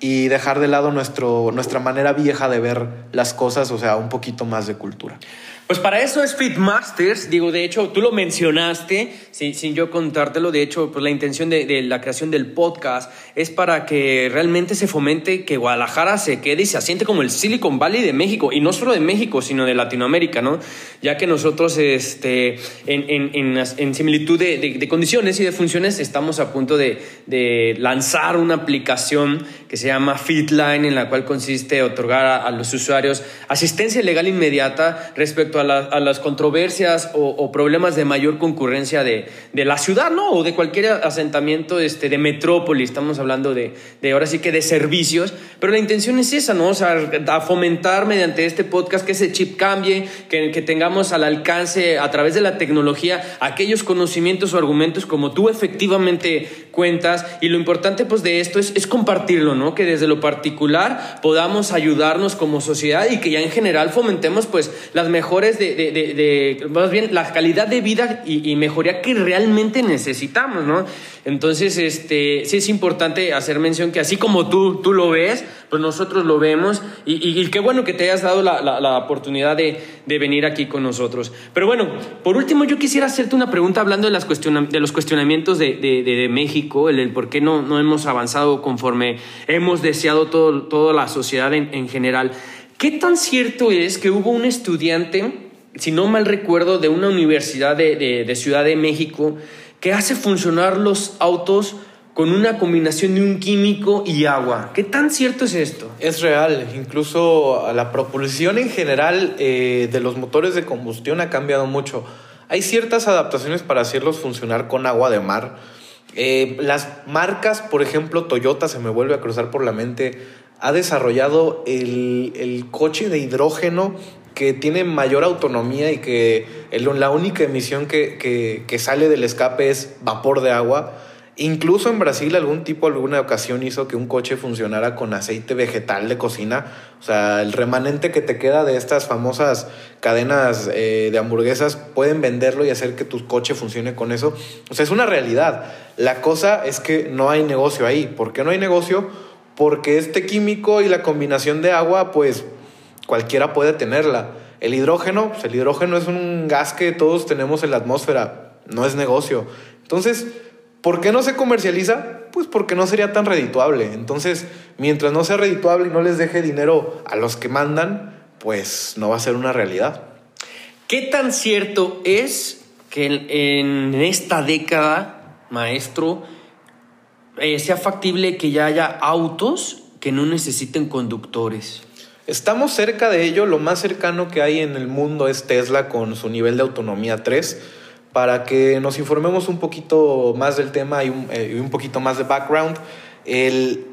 y dejar de lado nuestro, nuestra manera vieja de ver las cosas, o sea, un poquito más de cultura. Pues para eso es Fitmasters, digo, de hecho, tú lo mencionaste, sin, sin yo contártelo, de hecho, pues la intención de, de, la creación del podcast es para que realmente se fomente que Guadalajara se quede y se asiente como el Silicon Valley de México, y no solo de México, sino de Latinoamérica, ¿no? Ya que nosotros, este, en, en, en, similitud de, de, condiciones y de funciones, estamos a punto de, de lanzar una aplicación que se llama Fitline, en la cual consiste otorgar a, los usuarios asistencia legal inmediata respecto a, las controversias o, problemas de mayor concurrencia de, la ciudad, ¿no? O de cualquier asentamiento este, de metrópoli. Estamos hablando de, de, ahora sí que de servicios, pero la intención es esa, ¿no? O sea, a fomentar mediante este podcast que ese chip cambie, que, que tengamos al alcance a través de la tecnología aquellos conocimientos o argumentos como tú efectivamente cuentas. Y lo importante pues de esto es, es compartirlo, ¿no? Que desde lo particular podamos ayudarnos como sociedad y que ya en general fomentemos pues las mejores de, de, de, más bien la calidad de vida y, y, mejoría que realmente necesitamos, ¿no? Entonces, este, sí es importante hacer mención que así como tú, tú lo ves, pues nosotros lo vemos y, y, qué bueno que te hayas dado la, oportunidad de, venir aquí con nosotros. Pero bueno, por último yo quisiera hacerte una pregunta hablando de, las de los cuestionamientos de, México, el, por qué no, no hemos avanzado conforme hemos deseado todo, toda la sociedad en, en general. ¿Qué tan cierto es que hubo un estudiante, si no mal recuerdo, de una universidad de Ciudad de México que hace funcionar los autos con una combinación de un químico y agua. ¿Qué tan cierto es esto? Es real, incluso la propulsión en general eh, de los motores de combustión ha cambiado mucho. Hay ciertas adaptaciones para hacerlos funcionar con agua de mar. Eh, las marcas, por ejemplo, Toyota se me vuelve a cruzar por la mente, ha desarrollado el, coche de hidrógeno que tiene mayor autonomía y que la única emisión que, que sale del escape es vapor de agua Incluso en Brasil algún tipo alguna ocasión hizo que un coche funcionara con aceite vegetal de cocina. O sea, el remanente que te queda de estas famosas cadenas eh, de hamburguesas pueden venderlo y hacer que tu coche funcione con eso. O sea, es una realidad. La cosa es que no hay negocio ahí. ¿Por qué no hay negocio? Porque este químico y la combinación de agua, pues cualquiera puede tenerla. El hidrógeno, pues el hidrógeno es un gas que todos tenemos en la atmósfera. No es negocio. Entonces, ¿Por qué no se comercializa? Pues porque no sería tan redituable. Entonces, mientras no sea redituable y no les deje dinero a los que mandan, pues no va a ser una realidad. ¿Qué tan cierto es que en esta década, maestro, eh, sea factible que ya haya autos que no necesiten conductores? Estamos cerca de ello. Lo más cercano que hay en el mundo es Tesla con su nivel de autonomía 3 para que nos informemos un poquito más del tema y un, eh, un poquito más de background. El,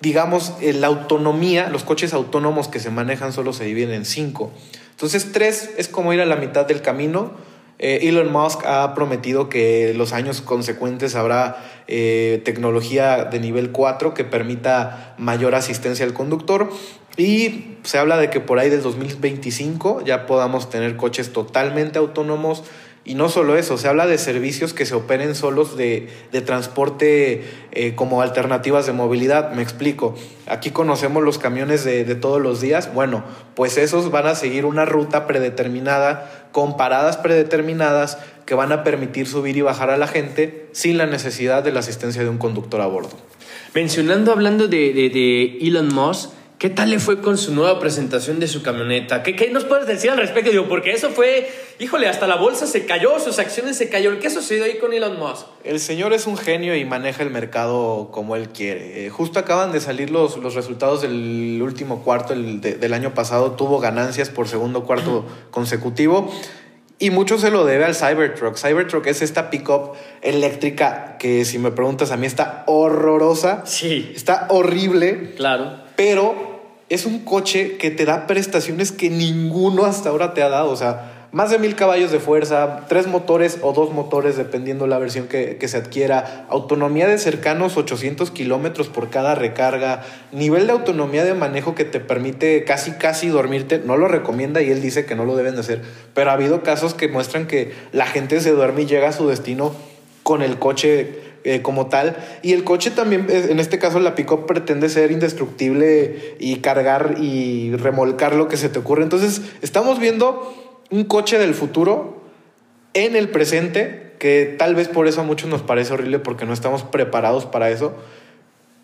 digamos, la autonomía, los coches autónomos que se manejan solo se dividen en cinco. Entonces, tres es como ir a la mitad del camino. Eh, Elon Musk ha prometido que los años consecuentes habrá eh, tecnología de nivel 4 que permita mayor asistencia al conductor. Y se habla de que por ahí del 2025 ya podamos tener coches totalmente autónomos y no solo eso, se habla de servicios que se operen solos de, transporte eh, como alternativas de movilidad. Me explico. Aquí conocemos los camiones de, todos los días. Bueno, pues esos van a seguir una ruta predeterminada, con paradas predeterminadas que van a permitir subir y bajar a la gente sin la necesidad de la asistencia de un conductor a bordo. Mencionando, hablando de, de Elon Musk, ¿Qué tal le fue con su nueva presentación de su camioneta? ¿Qué, nos puedes decir al respecto? Digo, porque eso fue, híjole, hasta la bolsa se cayó, sus acciones se cayeron. ¿Qué sucedió ahí con Elon Musk? El señor es un genio y maneja el mercado como él quiere. Eh, justo acaban de salir los, los resultados del último cuarto del año pasado. Tuvo ganancias por segundo cuarto consecutivo. Y mucho se lo debe al Cybertruck. Cybertruck es esta pickup eléctrica que, si me preguntas, a mí está horrorosa. Sí. Está horrible. Claro. Pero es un coche que te da prestaciones que ninguno hasta ahora te ha dado. O sea, más de mil caballos de fuerza, tres motores o dos motores, dependiendo la versión que, se adquiera, autonomía de cercanos 800 kilómetros por cada recarga, nivel de autonomía de manejo que te permite casi, casi dormirte. No lo recomienda y él dice que no lo deben de hacer, pero ha habido casos que muestran que la gente se duerme y llega a su destino con el coche eh, como tal. Y el coche también, eh, en este caso la pick pretende ser indestructible y cargar y remolcar lo que se te ocurre. Entonces, estamos viendo un coche del futuro en el presente, que tal vez por eso a muchos nos parece horrible porque no estamos preparados para eso.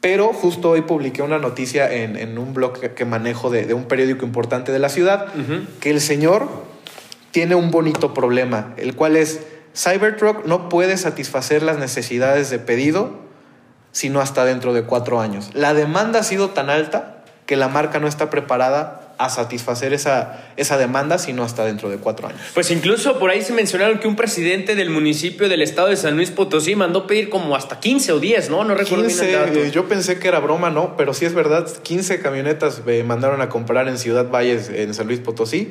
Pero justo hoy publiqué una noticia en, un blog que, manejo de, un periódico importante de la ciudad, que el señor tiene un bonito problema, el cual es Cybertruck no puede satisfacer las necesidades de pedido sino hasta dentro de cuatro años. La demanda ha sido tan alta que la marca no está preparada a satisfacer esa, esa demanda, sino hasta dentro de cuatro años. Pues incluso por ahí se mencionaron que un presidente del municipio del estado de San Luis Potosí mandó pedir como hasta 15 o 10, ¿no? No recuerdo 15, bien el dato. Eh, yo pensé que era broma, ¿no? Pero sí es verdad, 15 camionetas me mandaron a comprar en Ciudad Valles, en San Luis Potosí,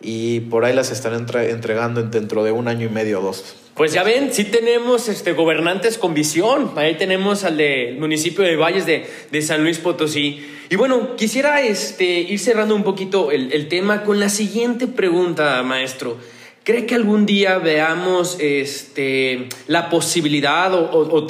y por ahí las están entregando dentro de un año y medio o dos. Pues ya ven, sí tenemos este, gobernantes con visión. Ahí tenemos al del municipio de Valles de, de, San Luis Potosí. Y bueno, quisiera este, ir cerrando un poquito el, el tema con la siguiente pregunta, maestro. ¿Cree que algún día veamos este, la posibilidad o, o, o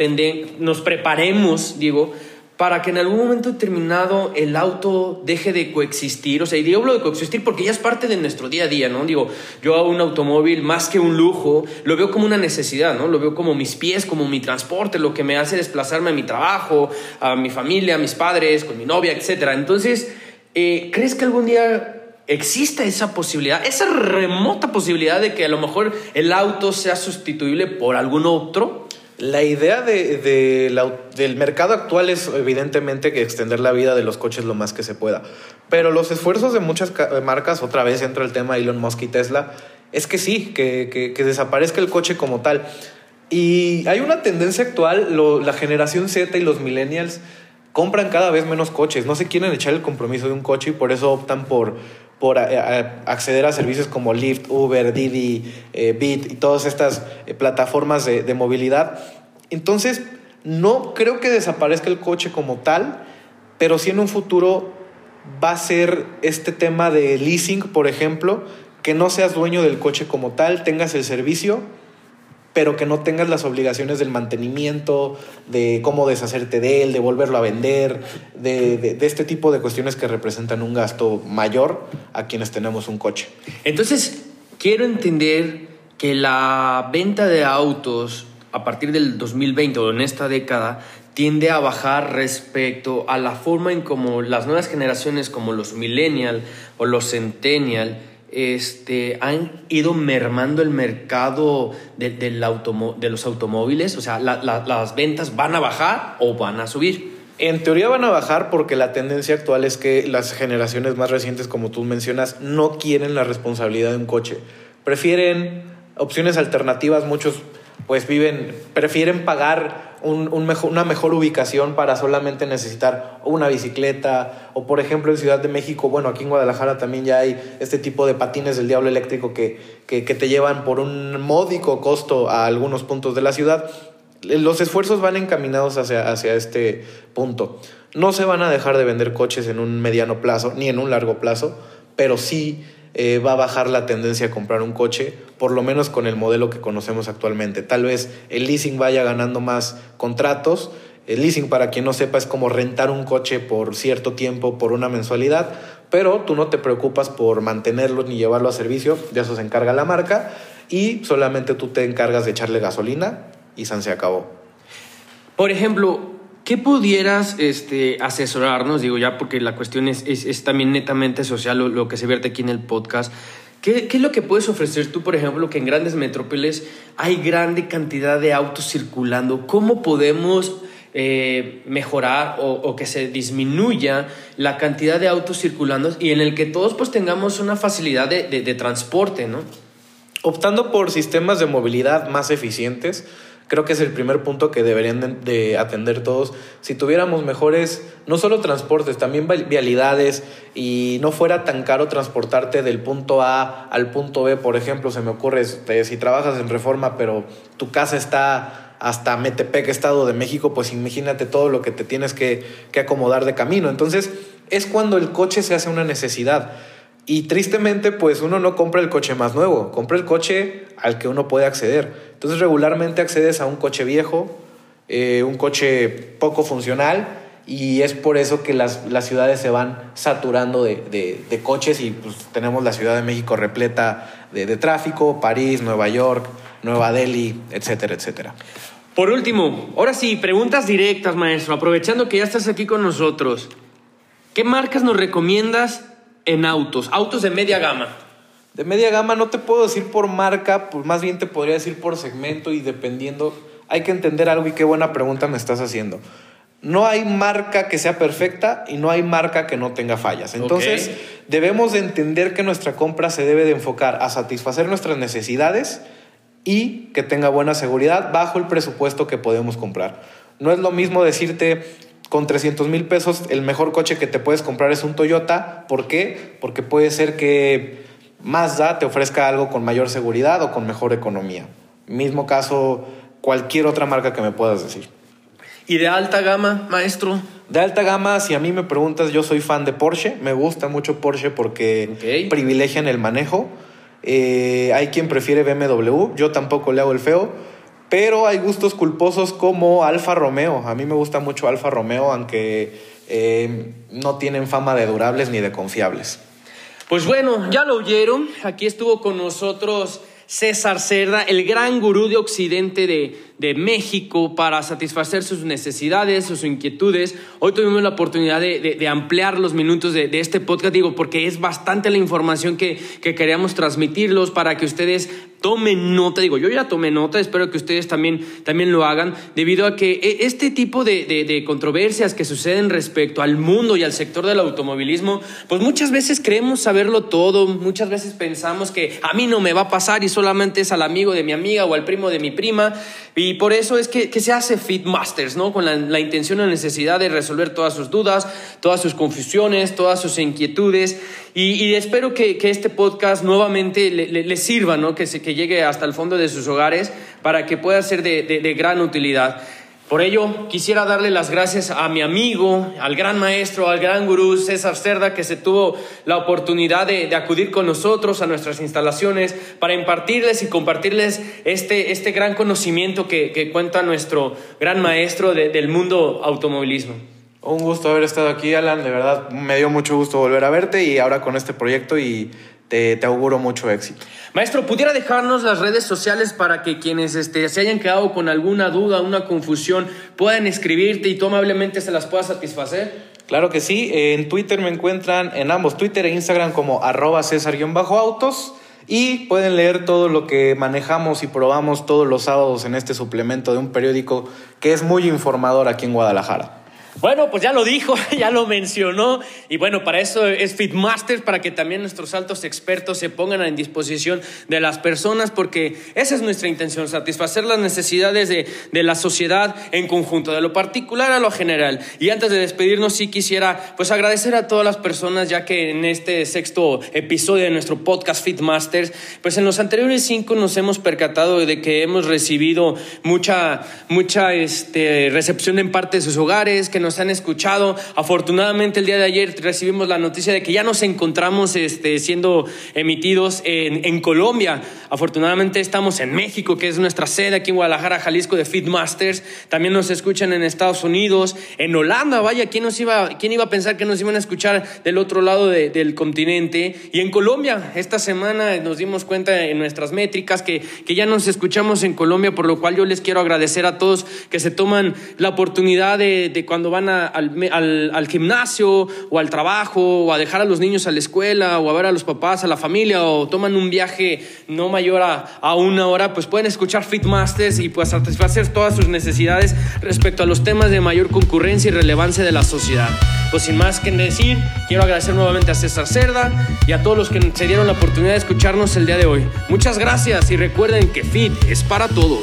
nos preparemos, digo, para que en algún momento determinado el auto deje de coexistir. O sea, y digo de coexistir porque ya es parte de nuestro día a día, ¿no? Digo, yo a un automóvil más que un lujo, lo veo como una necesidad, ¿no? Lo veo como mis pies, como mi transporte, lo que me hace desplazarme a mi trabajo, a mi familia, a mis padres, con mi novia, etc. Entonces, eh, ¿crees que algún día exista esa posibilidad, esa remota posibilidad de que a lo mejor el auto sea sustituible por algún otro? La idea del mercado actual es evidentemente que extender la vida de los coches lo más que se pueda. Pero los esfuerzos de muchas marcas, otra vez entra el tema de Elon Musk y Tesla, es que sí, que, desaparezca el coche como tal. Y hay una tendencia actual, la generación Z y los millennials compran cada vez menos coches, no se quieren echar el compromiso de un coche y por eso optan por por eh, eh, acceder a servicios como Lyft, Uber, Didi, eh, Bit y todas estas plataformas de, movilidad. Entonces, no creo que desaparezca el coche como tal, pero sí en un futuro va a ser este tema de leasing, por ejemplo, que no seas dueño del coche como tal, tengas el servicio pero que no tengas las obligaciones del mantenimiento, de cómo deshacerte de él, de volverlo a vender, de, este tipo de cuestiones que representan un gasto mayor a quienes tenemos un coche. Entonces, quiero entender que la venta de autos a partir del 2020 o en esta década tiende a bajar respecto a la forma en como las nuevas generaciones como los millennial o los centennial este, han ido mermando el mercado de, de los automóviles? O sea, ¿las ventas van a bajar o van a subir? En teoría van a bajar porque la tendencia actual es que las generaciones más recientes, como tú mencionas, no quieren la responsabilidad de un coche. Prefieren opciones alternativas, muchos pues viven, prefieren pagar una mejor ubicación para solamente necesitar una bicicleta o por ejemplo en Ciudad de México, bueno, aquí en Guadalajara también ya hay este tipo de patines del diablo eléctrico que, que, te llevan por un módico costo a algunos puntos de la ciudad. Los esfuerzos van encaminados hacia, hacia este punto. No se van a dejar de vender coches en un mediano plazo ni en un largo plazo, pero sí eh, va a bajar la tendencia a comprar un coche, por lo menos con el modelo que conocemos actualmente. Tal vez el leasing vaya ganando más contratos. El leasing, para quien no sepa, es como rentar un coche por cierto tiempo, por una mensualidad, pero tú no te preocupas por mantenerlo ni llevarlo a servicio, de eso se encarga la marca, y solamente tú te encargas de echarle gasolina y se acabó. Por ejemplo, ¿Qué pudieras este, asesorarnos? Digo, ya porque la cuestión es, es, también netamente social lo, que se vierte aquí en el podcast. ¿Qué, ¿Qué, es lo que puedes ofrecer tú, por ejemplo, que en grandes metrópoles hay grande cantidad de autos circulando? ¿Cómo podemos eh, mejorar o, o, que se disminuya la cantidad de autos circulando y en el que todos pues tengamos una facilidad de, de, de transporte, ¿no? Optando por sistemas de movilidad más eficientes, Creo que es el primer punto que deberían de atender todos. Si tuviéramos mejores, no solo transportes, también vialidades y no fuera tan caro transportarte del punto A al punto B, por ejemplo, se me ocurre, este, si trabajas en reforma, pero tu casa está hasta Metepec, Estado de México, pues imagínate todo lo que te tienes que, que acomodar de camino. Entonces, es cuando el coche se hace una necesidad. Y tristemente, pues uno no compra el coche más nuevo, compra el coche al que uno puede acceder. Entonces regularmente accedes a un coche viejo, eh, un coche poco funcional, y es por eso que las, ciudades se van saturando de, coches y pues, tenemos la Ciudad de México repleta de, de tráfico, París, Nueva York, Nueva Delhi, etcétera, etcétera. Por último, ahora sí, preguntas directas, maestro, aprovechando que ya estás aquí con nosotros. ¿Qué marcas nos recomiendas en autos, autos de media gama. De media gama no te puedo decir por marca, pues más bien te podría decir por segmento y dependiendo, hay que entender algo y qué buena pregunta me estás haciendo. no hay marca que sea perfecta y no hay marca que no tenga fallas. Entonces, debemos de entender que nuestra compra se debe de enfocar a satisfacer nuestras necesidades y que tenga buena seguridad bajo el presupuesto que podemos comprar. No es lo mismo decirte con 300 mil pesos el mejor coche que te puedes comprar es un Toyota. ¿Por qué? Porque puede ser que Mazda te ofrezca algo con mayor seguridad o con mejor economía. Mismo caso, cualquier otra marca que me puedas decir. ¿Y de alta gama, maestro? De alta gama, si a mí me preguntas, yo soy fan de Porsche. Me gusta mucho Porsche porque privilegian el manejo. Eh, hay quien prefiere BMW, yo tampoco le hago el feo. Pero hay gustos culposos como Alfa Romeo. A mí me gusta mucho Alfa Romeo, aunque eh, no tienen fama de durables ni de confiables. Pues bueno, ya lo oyeron. Aquí estuvo con nosotros César Cerda, el gran gurú de Occidente de, de México para satisfacer sus necesidades, sus inquietudes. Hoy tuvimos la oportunidad de, ampliar los minutos de, este podcast, digo, porque es bastante la información que, que queríamos transmitirlos para que ustedes tomen nota, digo, yo ya tomé nota, espero que ustedes también, también lo hagan, debido a que e, este tipo de, de, controversias que suceden respecto al mundo y al sector del automovilismo, pues muchas veces creemos saberlo todo, muchas veces pensamos que a mí no me va a pasar y solamente es al amigo de mi amiga o al primo de mi prima, y por eso es que, se hace Fitmasters, ¿no? Con la, intención y la necesidad de resolver todas sus dudas, todas sus confusiones, todas sus inquietudes. Y, espero que, este podcast nuevamente le, sirva, ¿no? Que, se, que llegue hasta el fondo de sus hogares para que pueda ser de gran utilidad. Por ello, quisiera darle las gracias a mi amigo, al gran maestro, al gran gurú César Cerda, que se tuvo la oportunidad de, acudir con nosotros a nuestras instalaciones para impartirles y compartirles este, este gran conocimiento que, cuenta nuestro gran maestro del mundo automovilismo. Un gusto haber estado aquí, Alan. De verdad, me dio mucho gusto volver a verte y ahora con este proyecto y te, auguro mucho éxito. Maestro, ¿pudiera dejarnos las redes sociales para que quienes este, se hayan quedado con alguna duda, una confusión, puedan escribirte y tú amablemente se las puedas satisfacer? Claro que sí. En Twitter me encuentran en ambos, Twitter e Instagram como arroba César-autos. Y pueden leer todo lo que manejamos y probamos todos los sábados en este suplemento de un periódico que es muy informador aquí en Guadalajara. Bueno, pues ya lo dijo, ya lo mencionó. Y bueno, para eso es Fitmasters, para que también nuestros altos expertos se pongan a disposición de las personas, porque esa es nuestra intención, satisfacer las necesidades de, de, la sociedad en conjunto, de lo particular a lo general. Y antes de despedirnos, sí quisiera pues agradecer a todas las personas, ya que en este sexto episodio de nuestro podcast Fitmasters, pues en los anteriores cinco nos hemos percatado de que hemos recibido mucha, mucha este, recepción en parte de sus hogares, que nos han escuchado. Afortunadamente el día de ayer recibimos la noticia de que ya nos encontramos este, siendo emitidos en, Colombia. Afortunadamente estamos en México, que es nuestra sede aquí en Guadalajara, Jalisco de Feedmasters. También nos escuchan en Estados Unidos, en Holanda. Vaya, ¿quién, nos iba, quién iba a pensar que nos iban a escuchar del otro lado del continente? Y en Colombia, esta semana nos dimos cuenta en nuestras métricas que, que ya nos escuchamos en Colombia, por lo cual yo les quiero agradecer a todos que se toman la oportunidad de, de cuando van van al, al, gimnasio o al trabajo o a dejar a los niños a la escuela o a ver a los papás, a la familia o toman un viaje no mayor a, a una hora, pues pueden escuchar Fitmasters y pues satisfacer todas sus necesidades respecto a los temas de mayor concurrencia y relevancia de la sociedad. Pues sin más que decir, quiero agradecer nuevamente a César Cerda y a todos los que se dieron la oportunidad de escucharnos el día de hoy. Muchas gracias y recuerden que Fit es para todos.